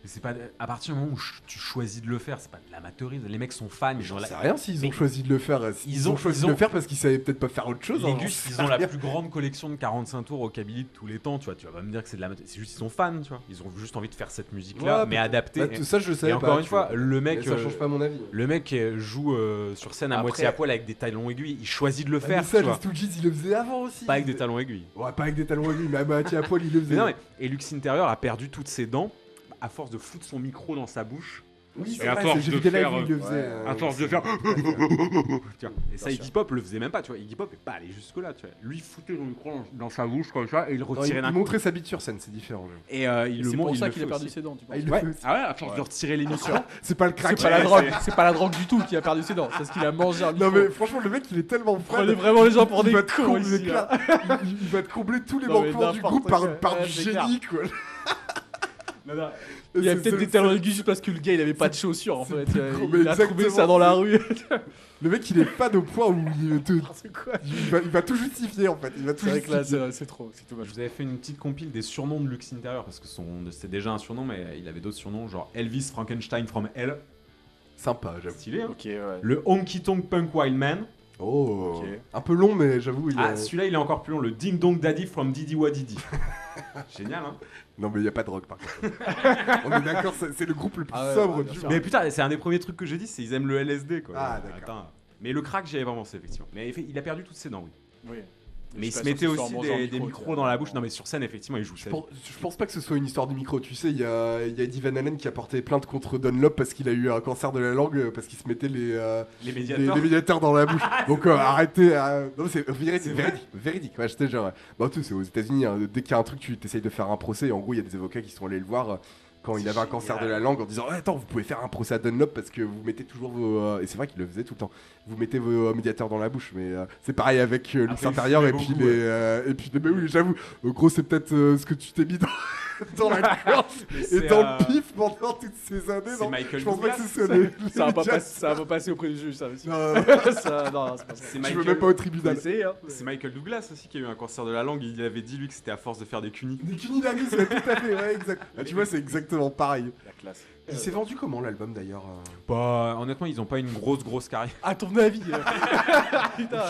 Speaker 1: c'est pas à partir du moment où ch- tu choisis de le faire, c'est pas de l'amateurisme. Les mecs sont fans, ils ont
Speaker 2: J'en
Speaker 1: la,
Speaker 2: sais rien s'ils ont
Speaker 1: Mais-
Speaker 2: choisi de le faire. Ils,
Speaker 1: Ils
Speaker 2: ont,
Speaker 1: ont-
Speaker 2: choisi
Speaker 1: ils
Speaker 2: de
Speaker 1: ont-
Speaker 2: le faire parce qu'ils savaient peut-être pas faire autre chose.
Speaker 1: les
Speaker 2: hein,
Speaker 1: Gus, ils
Speaker 2: sais
Speaker 1: ont la plus grande collection de 45 tours au Kabylie de tous les temps, tu vois. Tu vas pas me dire que c'est de l'amateurisme. C'est juste ils sont fans, tu vois. Ils ont juste envie de faire cette musique-là,
Speaker 2: Ouais,
Speaker 1: mais adaptée.
Speaker 2: Bah, tout ça je savais
Speaker 1: et
Speaker 2: pas.
Speaker 1: encore une fois,
Speaker 2: vois.
Speaker 1: le mec,
Speaker 2: ça
Speaker 1: euh,
Speaker 2: change pas mon avis.
Speaker 1: le mec euh, joue euh, sur scène à
Speaker 2: Après-
Speaker 1: moitié à poil avec des talons aiguilles. Il choisit de le
Speaker 2: Bah,
Speaker 1: faire,
Speaker 2: ça, les. Stooges ils le faisaient avant aussi.
Speaker 1: Pas avec des talons aiguilles.
Speaker 2: Ouais, pas avec des talons aiguilles, mais à moitié à poil ils le faisaient.
Speaker 1: non, mais et Lux Interior a perdu toutes ses dents à force de foutre son micro dans sa bouche.
Speaker 2: Oui,
Speaker 1: Et à
Speaker 2: vrai,
Speaker 1: force de faire,
Speaker 2: le
Speaker 1: euh,
Speaker 2: faisait. euh,
Speaker 1: à force de faire. [LAUGHS] [LAUGHS] Tu vois. Et ça, Iggy Pop le faisait même pas, tu vois. Iggy Pop est pas allé jusque-là, tu vois. Lui, foutait son micro dans- dans sa bouche comme ça et il le
Speaker 2: non, il,
Speaker 1: retirait
Speaker 2: il montrait sa bite sur scène, c'est différent. je-
Speaker 1: Et euh, il
Speaker 3: Et
Speaker 1: le
Speaker 3: C'est
Speaker 1: montre.
Speaker 3: pour
Speaker 1: il
Speaker 3: ça
Speaker 1: le
Speaker 3: qu'il a perdu
Speaker 1: aussi.
Speaker 3: ses dents, tu penses
Speaker 2: Ah, il le
Speaker 1: Ouais. Ah ouais, à force de retirer les micros. [LAUGHS]
Speaker 2: C'est pas le crack.
Speaker 3: C'est pas la drogue, c'est pas la drogue du tout qui a perdu ses dents, c'est ce qu'il a mangé un
Speaker 2: Non mais franchement le mec il est tellement fan.
Speaker 3: Prenez vraiment les gens pour
Speaker 2: il
Speaker 3: des cons là.
Speaker 2: il, va te combler tous les manquements du groupe par,
Speaker 3: Ouais,
Speaker 2: du génie quoi.
Speaker 3: Non, non. Il y a peut-être des talons aigus juste parce que le gars il avait pas de chaussures en fait. Il a- Il, trouvé ça dans la rue. [LAUGHS]
Speaker 2: Le mec il est fan au point où il, te-
Speaker 3: C'est quoi
Speaker 2: il, va, il va tout justifier en fait. Il va tout
Speaker 3: C'est vrai que là
Speaker 2: justifier.
Speaker 3: c'est trop, c'est tout
Speaker 1: Je vous avais fait une petite compile des surnoms de Lux Interior parce que son, c'est déjà un surnom, mais il avait d'autres surnoms, genre Elvis Frankenstein from Hell,
Speaker 2: Sympa j'avoue.
Speaker 1: stylé. Hein
Speaker 3: ouais.
Speaker 1: le Honky Tonk Punk Wild Man.
Speaker 2: Oh.
Speaker 3: Ok.
Speaker 2: Un peu long mais j'avoue il
Speaker 1: Ah,
Speaker 2: a...
Speaker 1: celui-là, il est encore plus long. Le Ding Dong Daddy from Didi Wadidi. [LAUGHS] Génial, hein
Speaker 2: Non mais il y a pas de drogue par contre. [LAUGHS] On est d'accord c'est le groupe le plus
Speaker 3: Ah ouais,
Speaker 2: sobre
Speaker 3: ouais,
Speaker 2: du
Speaker 3: sûr.
Speaker 1: Mais putain, c'est un des premiers trucs que j'ai dit, c'est ils aiment le LSD, quoi.
Speaker 2: Ah, d'accord.
Speaker 1: Mais le crack, j'y avais pensé, effectivement. Mais il a perdu toutes ses dents, oui.
Speaker 3: Oui.
Speaker 1: Mais il se mettait aussi des, micros dans la bouche. Non, mais sur scène, effectivement, il joue
Speaker 2: Je pense, je pense pas que ce soit une histoire du micro. Tu sais, il y a, il y a Eddie Van Halen qui a porté plainte contre Dunlop parce qu'il a eu un cancer de la langue euh, parce qu'il se mettait les, euh,
Speaker 1: Les médiateurs.
Speaker 2: les médiateurs dans la bouche. [LAUGHS] Donc euh, arrêtez. euh, Non, c'est véridique. Véridique. Véridique. Ouais, j'étais genre. Bah, sais, c'est aux États-Unis. hein, dès qu'il y a un truc, tu essayes de faire un procès. Et en gros, il y a des avocats qui sont allés le voir. Quand il avait un cancer de la langue en disant Attends, vous pouvez faire un procès à Dunlop parce que vous mettez toujours vos. euh, Et c'est vrai qu'il le faisait tout le temps. Vous mettez vos euh, médiateurs dans la bouche, mais euh, c'est pareil avec euh,
Speaker 1: Après,
Speaker 2: l'X
Speaker 1: il
Speaker 2: intérieur et puis les. et puis, mais oui, j'avoue, gros, c'est peut-être ce que tu t'es mis dans, [LAUGHS] dans la
Speaker 1: Mais
Speaker 2: et dans
Speaker 1: euh,
Speaker 2: le pif pendant toutes ces années.
Speaker 1: C'est Michael
Speaker 2: Je pense pas que
Speaker 1: Douglas.
Speaker 2: ce soit les. les
Speaker 3: Ça va, pas passer, ça va pas passer auprès du juge, ça. monsieur.
Speaker 2: Non, [LAUGHS]
Speaker 3: ça non, c'est pas ça.
Speaker 1: C'est
Speaker 2: Je veux
Speaker 1: Michael-
Speaker 2: même pas au tribunal.
Speaker 3: hein.
Speaker 1: C'est Michael Douglas aussi qui a eu un cancer de la langue. Il avait dit lui que c'était à force de faire des cunis.
Speaker 2: Des cunilingus, ouais, tout à fait, ouais, exact. Bah, tu vois, c'est exactement pareil.
Speaker 3: La classe.
Speaker 2: Il s'est vendu comment l'album d'ailleurs euh
Speaker 1: Bah, honnêtement, ils ont pas une grosse grosse carrière.
Speaker 3: À ton avis euh. [LAUGHS] Putain,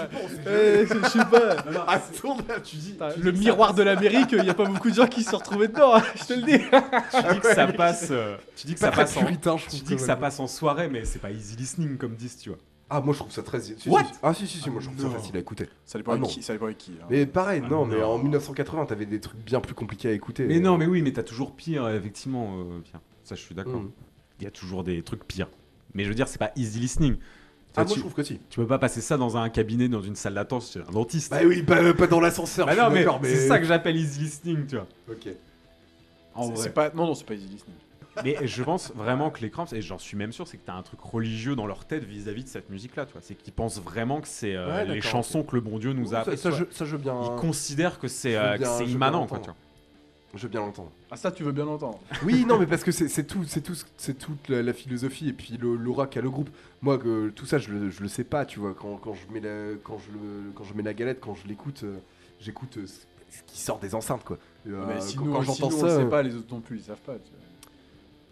Speaker 3: eh, je sais pas.
Speaker 2: Ah, tourne là, tu dis.
Speaker 3: Le miroir de l'Amérique, il y a pas beaucoup de gens qui se sont retrouvés dedans, hein, je te le dis. [LAUGHS]
Speaker 1: Tu dis que ça passe. euh, tu dis que
Speaker 2: Pas
Speaker 1: ça passe en.
Speaker 2: puritain, je
Speaker 1: Tu dis que ça passe en soirée, mais c'est pas easy listening comme disent, tu vois.
Speaker 2: Ah, moi je trouve ça très. si,
Speaker 1: What?
Speaker 2: si. Ah, si, si, si, moi je trouve
Speaker 1: Non.
Speaker 2: ça facile à écouter.
Speaker 3: Ça dépend
Speaker 2: Ah,
Speaker 3: avec qui. Ça dépend avec qui hein.
Speaker 2: Mais pareil,
Speaker 1: Ah,
Speaker 2: non, mais
Speaker 1: non.
Speaker 2: en 1980, t'avais des trucs bien plus compliqués à écouter.
Speaker 1: Mais non, mais oui, mais t'as toujours pire, euh, effectivement, euh, Pierre. Ça, je suis d'accord.
Speaker 2: Mm.
Speaker 1: Il y a toujours des trucs pires. Mais je veux dire, c'est pas easy listening.
Speaker 2: Ah, moi
Speaker 1: tu,
Speaker 2: je trouve que si.
Speaker 1: tu peux pas passer ça dans un cabinet, dans une salle d'attente chez un dentiste.
Speaker 2: Bah oui, pas, pas dans l'ascenseur.
Speaker 1: Bah non, mais c'est ça que j'appelle easy listening, tu vois.
Speaker 2: Ok.
Speaker 1: En vrai.
Speaker 3: Pas. Non, non, c'est pas easy listening. [LAUGHS]
Speaker 1: Mais je pense vraiment que les Cramps, et j'en suis même sûr, c'est que t'as un truc religieux dans leur tête vis-à-vis de cette musique-là, tu vois. C'est qu'ils pensent vraiment que c'est euh,
Speaker 2: Ouais,
Speaker 1: les chansons que le bon Dieu nous a
Speaker 2: ça, ça, je, ça, je bien.
Speaker 1: Ils considèrent que c'est euh, immanent, quoi, tu vois.
Speaker 2: Je veux bien l'entendre.
Speaker 3: Ah, ça, tu veux bien l'entendre. [LAUGHS]
Speaker 2: Oui, non, mais parce que c'est tout, c'est tout, c'est toute la, la philosophie et puis l'aura qu'a le groupe. Moi, que, tout ça, je le, je le sais pas, tu vois. Quand, quand je mets la, quand je le, quand je mets la galette, quand je l'écoute, euh, j'écoute euh, ce qui sort des enceintes, quoi. Euh,
Speaker 3: mais si
Speaker 2: quand,
Speaker 3: nous,
Speaker 2: quand
Speaker 3: si
Speaker 2: j'entends
Speaker 3: nous,
Speaker 2: ça,
Speaker 3: on sait pas, les autres non plus, ils savent pas. tu vois.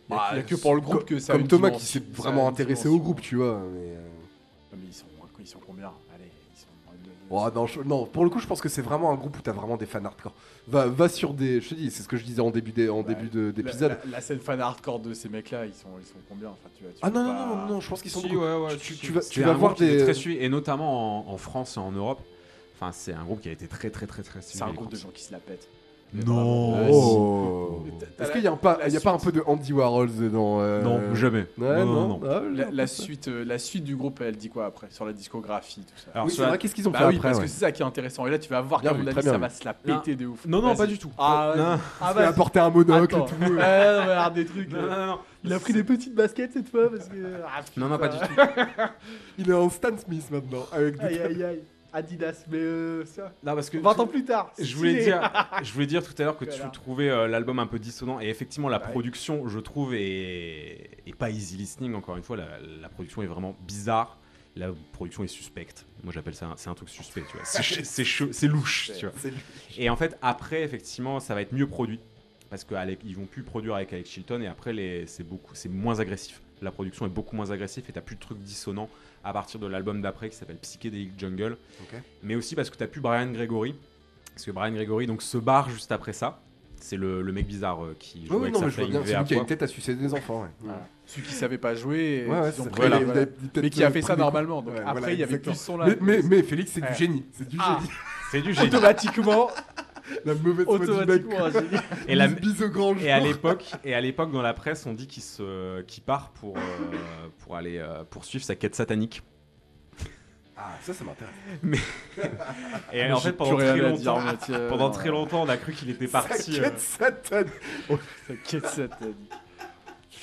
Speaker 3: Il y a,
Speaker 2: bah,
Speaker 3: a que pour le groupe que ça
Speaker 2: Comme Thomas qui s'est vraiment intéressé au groupe, tu vois. Mais, euh,
Speaker 3: mais ils sont
Speaker 2: Oh, non, je- non, pour le coup, je pense que c'est vraiment un groupe où t'as vraiment des fans hardcore. Va, va sur des. Je te dis, c'est ce que je disais en début d'é- en
Speaker 3: Ouais.
Speaker 2: début
Speaker 3: La,
Speaker 2: d'épisode.
Speaker 3: la- la scène fan hardcore de ces mecs-là, ils sont, ils sont combien enfin, tu, vois, tu
Speaker 2: Ah non, non,
Speaker 3: pas-
Speaker 2: non, non, non, je pense qu'ils sont
Speaker 1: Si,
Speaker 2: beaucoup.
Speaker 1: ouais, ouais,
Speaker 2: tu, vas, tu voir des.
Speaker 1: très suivi, et notamment en, en France et en Europe. Enfin, c'est un groupe qui a été très, très, très, très suivi.
Speaker 3: C'est un groupe de gens qui se la pètent.
Speaker 1: Non.
Speaker 3: Ouais,
Speaker 2: Oh. Est-ce qu'il y a, pas, y a pas un peu de Andy Warhol dedans euh,
Speaker 1: Non, jamais.
Speaker 2: Ouais,
Speaker 1: non, non, non.
Speaker 2: Ah,
Speaker 3: La, suite, euh, la suite du groupe, elle dit quoi après Sur la discographie, tout ça.
Speaker 1: Alors,
Speaker 2: Oui,
Speaker 1: la-
Speaker 2: qu'est-ce qu'ils ont
Speaker 3: bah
Speaker 2: fait
Speaker 3: oui,
Speaker 2: après
Speaker 3: parce
Speaker 2: ouais.
Speaker 3: que c'est ça qui est intéressant. Et là, tu vas voir
Speaker 2: Bien
Speaker 3: qu'à mon avis,
Speaker 2: bien
Speaker 3: ça va se la péter de ouf.
Speaker 1: Non, non, pas du tout.
Speaker 3: Ah,
Speaker 1: Non.
Speaker 3: ah,
Speaker 2: Il a
Speaker 3: vas-y.
Speaker 2: apporté un monocle
Speaker 3: Attends.
Speaker 2: et tout.
Speaker 3: Regarde des trucs.
Speaker 1: Non, non, non.
Speaker 3: Il a pris des petites baskets cette fois parce que. Ah,
Speaker 1: Non, non, pas du tout. [LAUGHS]
Speaker 2: Il est en Stan Smith maintenant. Avec des
Speaker 3: Aïe aïe aïe. Adidas, mais euh, ça.
Speaker 1: Non, parce que
Speaker 3: 20 ans plus tard.
Speaker 1: Je voulais
Speaker 3: stylé.
Speaker 1: dire, [LAUGHS] je voulais dire tout à l'heure que tu trouvais euh, l'album un peu dissonant et effectivement la
Speaker 3: Ouais.
Speaker 1: production, je trouve, est, est pas easy listening. Encore une fois, la, la production est vraiment bizarre. La production est suspecte. Moi, j'appelle ça, un- c'est un truc suspect. Tu vois, c'est louche. Tu vois.
Speaker 2: C'est-
Speaker 1: Et en fait, après, effectivement, ça va être mieux produit parce qu'ils vont plus produire avec Alex Chilton et après, c'est beaucoup, c'est moins agressif. La production est beaucoup moins agressive et t'as plus de trucs dissonants à partir de l'album d'après qui s'appelle Psychedelic Jungle. Mais aussi parce que t'as plus Brian Gregory. Parce que Brian Gregory donc se barre juste après ça. C'est le, le mec bizarre euh, qui joue
Speaker 2: Oui, oui,
Speaker 1: avec
Speaker 2: non,
Speaker 1: sa
Speaker 2: mais je vois
Speaker 1: flying
Speaker 2: bien.
Speaker 1: V
Speaker 2: C'est
Speaker 1: à
Speaker 2: lui qui a une tête à sucer des enfants. Ouais,
Speaker 3: Voilà. Celui qui savait pas jouer. et
Speaker 2: ouais, ouais,
Speaker 3: les- voilà. Mais qui a fait ça normalement. Donc
Speaker 2: Ouais,
Speaker 3: après,
Speaker 2: voilà,
Speaker 3: il y avait plus son là.
Speaker 2: Mais, mais, mais Félix, c'est
Speaker 3: Ouais.
Speaker 2: du génie. C'est du
Speaker 3: Ah.
Speaker 2: génie.
Speaker 1: C'est du génie.
Speaker 3: Automatiquement,
Speaker 2: La mauvaise foi du mec. [LAUGHS]
Speaker 1: Et, la-
Speaker 2: Bise au grand
Speaker 1: et à l'époque, et à l'époque dans la presse, on dit qu'il se, qu'il part pour euh, pour aller euh, poursuivre sa quête satanique.
Speaker 2: Ah, ça, ça m'intéresse. [LAUGHS]
Speaker 1: Et
Speaker 3: Moi,
Speaker 1: en fait, pendant très longtemps,
Speaker 3: Mathieu.
Speaker 1: pendant très longtemps, on a cru qu'il était
Speaker 2: Sa
Speaker 1: parti. euh,
Speaker 2: quête satanique.
Speaker 3: Ça quête satanique.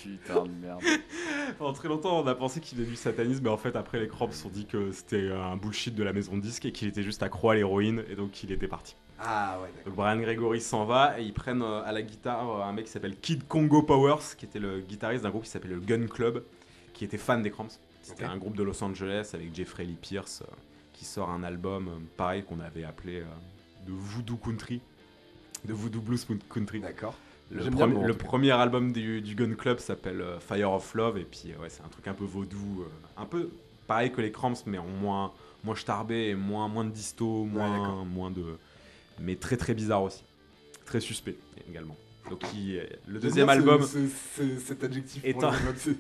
Speaker 3: Putain de merde. [LAUGHS]
Speaker 1: Pendant très longtemps, on a pensé qu'il venait du satanisme, mais en fait, après, les Cramps ont dit que c'était un bullshit de la maison de disques et qu'il était juste accro à l'héroïne et donc il était parti.
Speaker 2: Ah, ouais.
Speaker 1: Donc Brian Gregory s'en va et ils prennent euh, à la guitare euh, un mec qui s'appelle Kid Congo Powers, qui était le guitariste d'un groupe qui s'appelait le Gun Club, qui était fan des Cramps. C'était
Speaker 2: Ok.
Speaker 1: un groupe de Los Angeles avec Jeffrey Lee Pierce euh, qui sort un album euh, pareil qu'on avait appelé euh, de Voodoo Country, de Voodoo Blues Country.
Speaker 2: D'accord.
Speaker 1: Le,
Speaker 2: bien
Speaker 1: premier album du, du Gun Club s'appelle euh, Fire of Love et puis euh, ouais, c'est un truc un peu vaudou, euh, un peu pareil que les Cramps mais en moins moins starbé et moins moins de disto, moins moins de mais très très bizarre aussi, très suspect également. Donc il- le deuxième
Speaker 2: bien
Speaker 1: album
Speaker 2: ce- ce- cet adjectif. albums, [LAUGHS] c'est-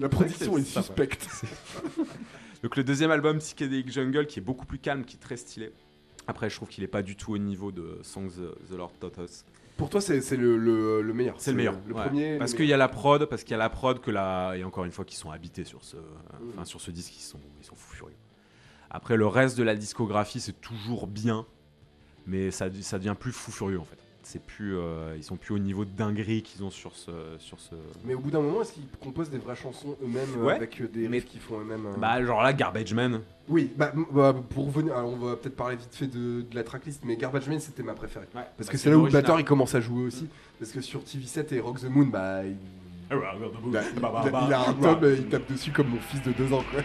Speaker 2: La production est suspecte. [LAUGHS]
Speaker 1: donc le deuxième album Psychedelic Jungle qui est beaucoup plus calme, qui est très stylé. Après je trouve qu'il est pas du tout au niveau de Songs the, the Lord Taught Us.
Speaker 2: Pour toi, c'est le, le, le meilleur.
Speaker 1: C'est le meilleur.
Speaker 2: Le
Speaker 1: ouais.
Speaker 2: premier.
Speaker 1: Parce qu'il y a la prod, parce qu'il y a la prod que la et encore une fois qui sont habités sur ce, enfin sur ce disque, ils sont ils sont fous furieux. Après le reste de la discographie, c'est toujours bien, mais ça ça devient plus fou furieux en fait. C'est plus, euh, ils sont plus au niveau de dinguerie qu'ils ont sur ce, sur ce.
Speaker 2: Mais au bout d'un moment, est-ce qu'ils composent des vraies chansons eux-mêmes euh,
Speaker 1: Ouais,
Speaker 2: avec euh, des
Speaker 1: mais-
Speaker 2: riffs qu'ils font eux-mêmes euh
Speaker 1: Bah genre là, Garbage Man.
Speaker 2: Oui, bah, bah, pour revenir, alors on va peut-être parler vite fait de, de la tracklist, mais Garbage Man c'était ma préférée.
Speaker 1: Ouais,
Speaker 2: Parce
Speaker 1: bah,
Speaker 2: que
Speaker 1: c'est
Speaker 2: là où le batteur il commence à jouer aussi. Parce que sur TV7 et Rock the Moon, bah il, il a, il a- il a un tome, il tape dessus comme mon fils de deux ans quoi.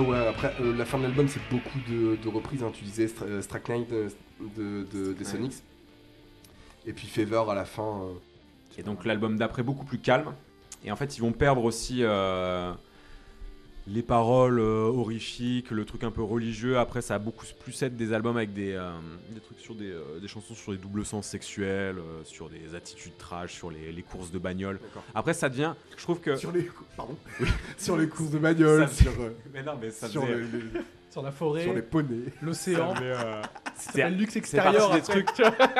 Speaker 2: Ouais, après euh, la fin de l'album c'est beaucoup de, de reprises, hein. tu disais Stra- euh, Strike Night de, de, de- des Sonics. Et puis Fever à la fin. euh,
Speaker 1: Et donc l'album d'après beaucoup plus calme. Et en fait, ils vont perdre aussi euh, les paroles euh, horrifiques, le truc un peu religieux. Après, ça a beaucoup plus être des albums avec des, euh, des trucs sur des, euh, des chansons sur des doubles sens sexuels, euh, sur des attitudes trash, sur les, les courses de bagnole. Après, ça devient, je trouve que
Speaker 2: Sur les, pardon, [LAUGHS] sur les courses de bagnole,
Speaker 1: Ça-
Speaker 2: sur, euh,
Speaker 1: mais non, mais ça
Speaker 2: sur,
Speaker 1: faisait- [LAUGHS]
Speaker 9: Sur la forêt,
Speaker 2: sur les poneys.
Speaker 9: l'océan.
Speaker 1: euh,
Speaker 9: C'est un luxe extérieur.
Speaker 1: des
Speaker 9: un truc.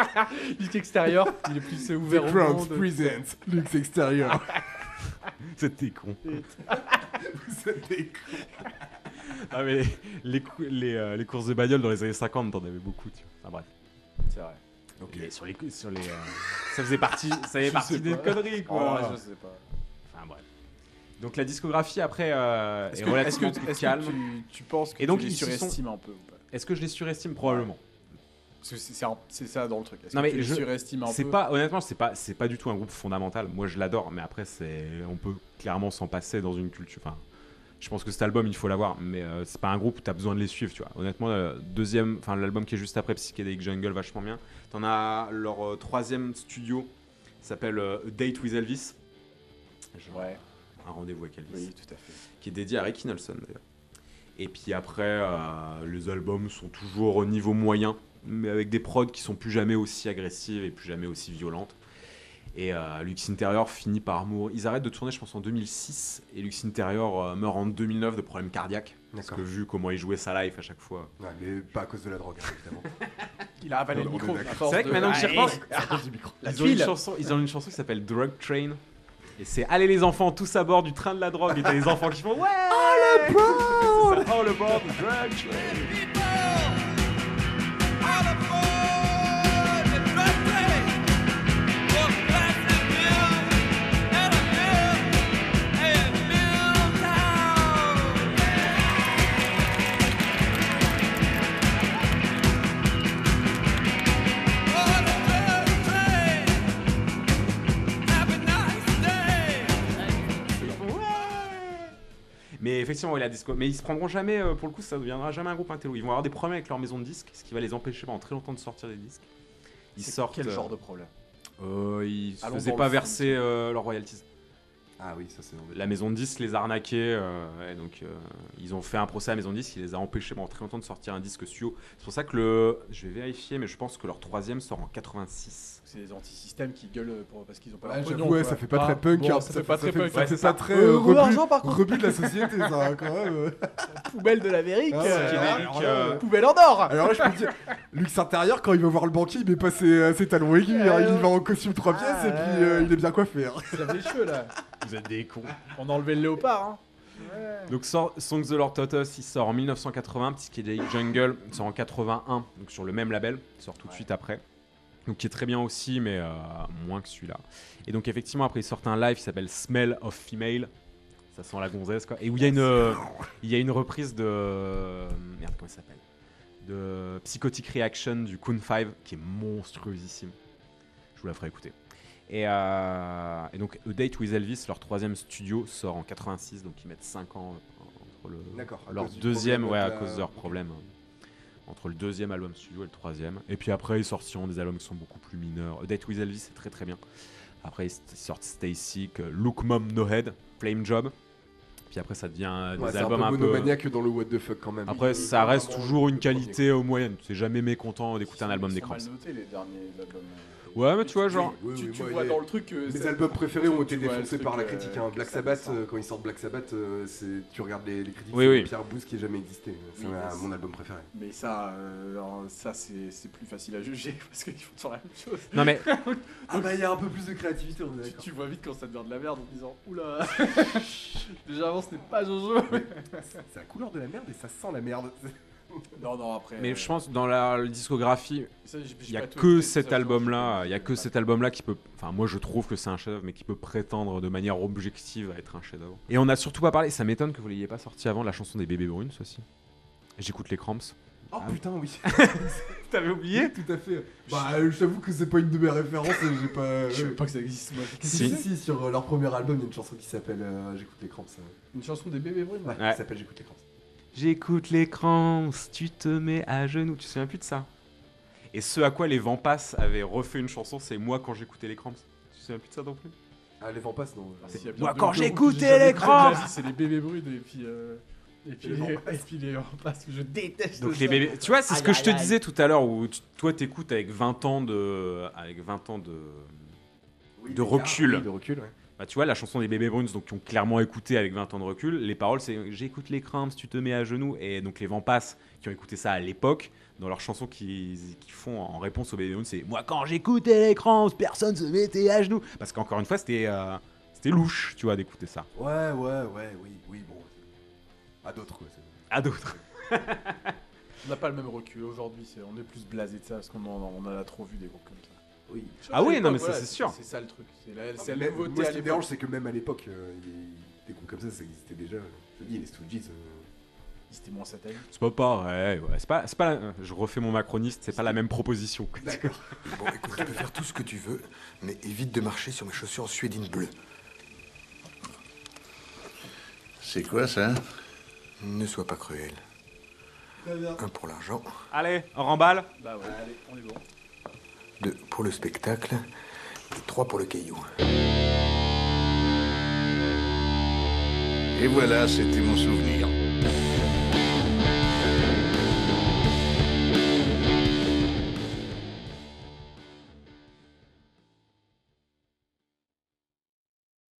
Speaker 9: [LAUGHS] luxe extérieur, il est plus ouvert au
Speaker 2: Crowns
Speaker 9: monde.
Speaker 2: presents Luxe extérieur.
Speaker 1: C'était con.
Speaker 2: Vous êtes des cons.
Speaker 1: Ah, mais les, les, cou- les, euh, les courses de bagnole dans les années 50, t'en avais beaucoup. Tu vois. Enfin bref.
Speaker 3: C'est vrai.
Speaker 1: Mais sur les, sur les, euh, ça faisait partie, ça faisait [LAUGHS]
Speaker 3: Je
Speaker 1: partie
Speaker 3: sais
Speaker 1: des
Speaker 3: pas.
Speaker 1: conneries
Speaker 3: En
Speaker 1: quoi.
Speaker 3: je sais pas.
Speaker 1: Enfin bref. Donc la discographie après euh, est,
Speaker 3: Est-ce que, est-ce
Speaker 1: relativement
Speaker 3: que-
Speaker 1: plus
Speaker 3: est-ce que
Speaker 1: calme.
Speaker 3: tu, tu penses que
Speaker 1: Et donc,
Speaker 3: tu les
Speaker 1: ils se sont-
Speaker 3: surestimes un peu ou pas?
Speaker 1: Est-ce que je les surestime? Probablement
Speaker 3: c'est ça dans le truc.
Speaker 1: Non,
Speaker 3: que
Speaker 1: mais
Speaker 3: tu
Speaker 1: je-
Speaker 3: surestimes un
Speaker 1: C'est
Speaker 3: peu
Speaker 1: pas honnêtement, c'est pas c'est pas du tout un groupe fondamental. Moi je l'adore, mais après c'est on peut clairement s'en passer dans une culture. Enfin, je pense que cet album il faut l'avoir, mais euh, c'est pas un groupe où t'as besoin de les suivre, tu vois. Honnêtement, deuxième, enfin l'album qui est juste après Psychedelic Jungle, vachement bien. T'en as leur euh, troisième studio, s'appelle euh, Date with Elvis. Genre,
Speaker 3: Ouais,
Speaker 1: Un rendez-vous avec Elvis.
Speaker 3: oui, tout à fait.
Speaker 1: qui est dédié à Ricky Nelson d'ailleurs. Et puis après, euh, les albums sont toujours au niveau moyen, mais avec des prods qui sont plus jamais aussi agressives et plus jamais aussi violentes. Et euh, Lux Interior finit par mourir. Ils arrêtent de tourner, je pense, en 2006. Et Lux Interior euh, meurt en 2009 de problèmes cardiaques. Parce
Speaker 2: D'accord.
Speaker 1: que vu comment il jouait sa life à chaque fois.
Speaker 2: Ouais, mais pas à cause de la drogue, hein, évidemment. [LAUGHS]
Speaker 3: Il a avalé le micro.
Speaker 1: C'est vrai que
Speaker 3: de-
Speaker 1: maintenant que j'y repense.
Speaker 3: La
Speaker 1: ils, ont une chanson, ils ont une chanson qui s'appelle Drug Train. Et c'est Allez les enfants, tous à bord du train de la drogue. Et t'as les enfants qui font Ouais All [LAUGHS] aboard All aboard the drug train Mais effectivement, oui, la disco. Mais ils se prendront jamais, euh, pour le coup, ça ne deviendra jamais un groupe intello. Ils vont avoir des problèmes avec leur maison de disques, ce qui va les empêcher pendant très longtemps de sortir des disques. Ils sortent.
Speaker 3: Quel
Speaker 1: euh,
Speaker 3: genre de problème?
Speaker 1: euh, Ils
Speaker 3: Allons
Speaker 1: faisaient pas verser euh, leurs royalties.
Speaker 2: Ah oui, ça c'est.
Speaker 1: La maison de disques les arnaquait, euh, et donc euh, ils ont fait un procès à la maison de disques qui les a empêchés pendant très longtemps de sortir un disque studio. C'est pour ça que le. Je vais vérifier, mais je pense que leur troisième sort en 86.
Speaker 3: C'est les anti-systèmes qui gueulent pour- parce qu'ils ont pas
Speaker 2: Ouais,
Speaker 3: pognon,
Speaker 2: ouais, ça fait pas
Speaker 9: Ah,
Speaker 2: très punk.
Speaker 9: bon,
Speaker 2: hein,
Speaker 9: ça fait pas très punk.
Speaker 2: Ça fait pas
Speaker 1: ça.
Speaker 2: très
Speaker 3: gros
Speaker 2: rebut,
Speaker 3: d'argent, par contre.
Speaker 2: rebut de la société, ça, hein, quand même. [LAUGHS]
Speaker 3: Poubelle de l'Amérique.
Speaker 2: Ah,
Speaker 3: euh,
Speaker 2: ouais,
Speaker 1: alors là,
Speaker 2: euh,
Speaker 3: Poubelle en or.
Speaker 2: Alors là, je peux te dire, Lux Intérieur, quand il va voir le banquier, il met pas ses, ses talons aigus. hein, il va en costume trois pièces
Speaker 3: Ah,
Speaker 2: et puis
Speaker 3: ouais.
Speaker 2: euh, il est bien coiffé. hein.
Speaker 9: Il les cheveux là.
Speaker 1: Vous êtes des cons.
Speaker 9: On a enlevé le léopard. Hein.
Speaker 1: Donc sort, Songs the Lord Us, il sort en 1980, Psychedelic Jungle il sort en 81, donc sur le même label, il sort tout de suite après. Donc qui est très bien aussi, mais euh, moins que celui-là. Et donc effectivement après ils sortent un live qui s'appelle Smell of Female, ça sent la gonzesse quoi, et où il y a une, euh, il y a une reprise de merde comment ça s'appelle, de Psychotic Reaction du Kun 5 qui est monstrueusissime. Je vous la ferai écouter. Et, euh, et donc A Date with Elvis, leur troisième studio, sort en 86, donc ils mettent 5 ans euh, entre le, leur deuxième, ouais, à
Speaker 2: la-
Speaker 1: cause de leurs problèmes. euh, Entre le deuxième album studio et le troisième. Et puis après, ils sortiront des albums qui sont beaucoup plus mineurs. A Date with Elvis, c'est très très bien. Après, ils sortent Stay Sick, Look Mom No Head, Flame Job. Puis après, ça devient des
Speaker 2: Ouais, c'est un
Speaker 1: albums
Speaker 2: peu
Speaker 1: un peu.
Speaker 2: monomaniaque dans le what the fuck quand même.
Speaker 1: Après, ça reste toujours une qualité euh, moyenne. Tu n'es jamais mécontent d'écouter un album des Cramps.
Speaker 3: les derniers albums.
Speaker 1: Ouais, mais tu vois, genre.
Speaker 2: Oui,
Speaker 3: tu
Speaker 2: oui,
Speaker 3: tu
Speaker 2: moi,
Speaker 3: vois dans le truc que
Speaker 2: Mes albums préférés ont été défoncés par la
Speaker 3: euh,
Speaker 2: critique. hein. Black Sabbath, euh, quand ils sortent Black Sabbath, euh, c'est- tu regardes les, les critiques,
Speaker 1: Oui,
Speaker 2: c'est pire boost qui ait jamais existé. C'est mon album préféré.
Speaker 3: Mais ça, euh, alors, ça c'est c'est plus facile à juger [LAUGHS] parce qu'ils font toujours la même chose.
Speaker 1: Non, mais [LAUGHS]
Speaker 2: Ah bah il y a un peu plus de créativité, on est
Speaker 3: Tu,
Speaker 2: d'accord.
Speaker 3: tu vois vite quand ça devient de la merde en disant Oula [LAUGHS] Déjà avant ce n'est pas Jojo
Speaker 2: C'est la couleur de la merde et ça sent la merde.
Speaker 3: Non, non, après.
Speaker 1: Mais
Speaker 3: euh,
Speaker 1: je pense dans la discographie, il y a que cet
Speaker 3: je-
Speaker 1: album-là, il y a que cet album-là qui peut. Enfin, moi je trouve que c'est un chef-d'œuvre, mais qui peut prétendre de manière objective à être un chef-d'œuvre. Et on a surtout pas parlé. Ça m'étonne que vous l'ayez pas sorti avant la chanson des Bébés Brunes aussi. J'écoute les Cramps.
Speaker 2: Oh
Speaker 1: Ah.
Speaker 2: putain, oui. [LAUGHS]
Speaker 1: T'avais oublié
Speaker 2: Tout à fait. Bah, euh, j'avoue que c'est pas une de mes références. et J'ai pas.
Speaker 3: Je sais même pas que ça existe, moi.
Speaker 2: Si,
Speaker 1: Si.
Speaker 2: si, si, sur euh, leur premier album, il y a une chanson qui s'appelle euh, J'écoute les cramps.
Speaker 3: Une chanson des bébés brunes
Speaker 2: Ouais,
Speaker 1: Ouais.
Speaker 2: qui s'appelle J'écoute les cramps.
Speaker 1: J'écoute les Cramps, tu te mets à genoux. Tu te souviens plus de ça? Et ce à quoi les Vents passent avaient refait une chanson, c'est moi quand j'écoutais les Cramps. Tu te souviens plus de ça non plus?
Speaker 2: Ah, les vents passent, non.
Speaker 3: Si, il y a bien
Speaker 1: Moi, quand
Speaker 3: que
Speaker 1: j'écoutais les Cramps
Speaker 3: vas-y, C'est les bébés brunes et puis. euh, Et puis,
Speaker 2: Les
Speaker 3: et puis les Vents passent, je déteste
Speaker 1: Donc les bébés, tu vois, c'est ce
Speaker 3: Aïe,
Speaker 1: que je te
Speaker 3: aïe,
Speaker 1: disais tout à l'heure où tu- toi t'écoutes avec 20 ans de avec 20 ans de
Speaker 2: oui,
Speaker 1: de recul.
Speaker 2: gars, oui, de recul, ouais.
Speaker 1: Bah tu vois la chanson des bébés brunes donc qui ont clairement écouté avec 20 ans de recul, les paroles c'est j'écoute les Cramps, tu te mets à genoux et donc les vents passent qui ont écouté ça à l'époque dans leur chanson qu'ils font en réponse aux bébés brunes, c'est moi quand j'écoutais les Cramps, personne se mettait à genoux parce qu'encore une fois c'était euh, c'était louche, tu vois d'écouter ça.
Speaker 2: Ouais, ouais, ouais, oui, oui, bon. À d'autres, quoi. c'est-
Speaker 1: À d'autres. [LAUGHS]
Speaker 3: On n'a pas le même recul aujourd'hui, c'est- on est plus blasé de ça parce qu'on en, on en a trop vu des groupes comme ça.
Speaker 2: Oui.
Speaker 1: Ah oui, non, mais
Speaker 3: Voilà,
Speaker 1: ça, c'est sûr.
Speaker 3: C'est ça le truc. C'est la,
Speaker 2: Ah,
Speaker 3: c'est la nouveauté
Speaker 2: moi,
Speaker 3: à
Speaker 2: ce qui me
Speaker 3: l'époque.
Speaker 2: dérange, c'est que même à l'époque, euh, des groupes comme ça, ça existait déjà. Je te dis, les Stooges. euh,
Speaker 3: C'était moins satellite.
Speaker 1: C'est pas pareil, ouais. c'est pas c'est pas la- je refais mon macroniste, c'est pas la même proposition. [LAUGHS]
Speaker 2: D'accord.
Speaker 8: Bon, écoute, tu peux faire tout ce que tu veux, mais évite de marcher sur mes chaussures en suédine bleue.
Speaker 7: C'est quoi ça?
Speaker 8: Ne sois pas cruel. Un pour l'argent,
Speaker 1: Allez, on remballe
Speaker 3: Bah ouais, allez, on est bon.
Speaker 8: Deux pour le spectacle, et trois pour le caillou.
Speaker 7: Et voilà, c'était mon souvenir.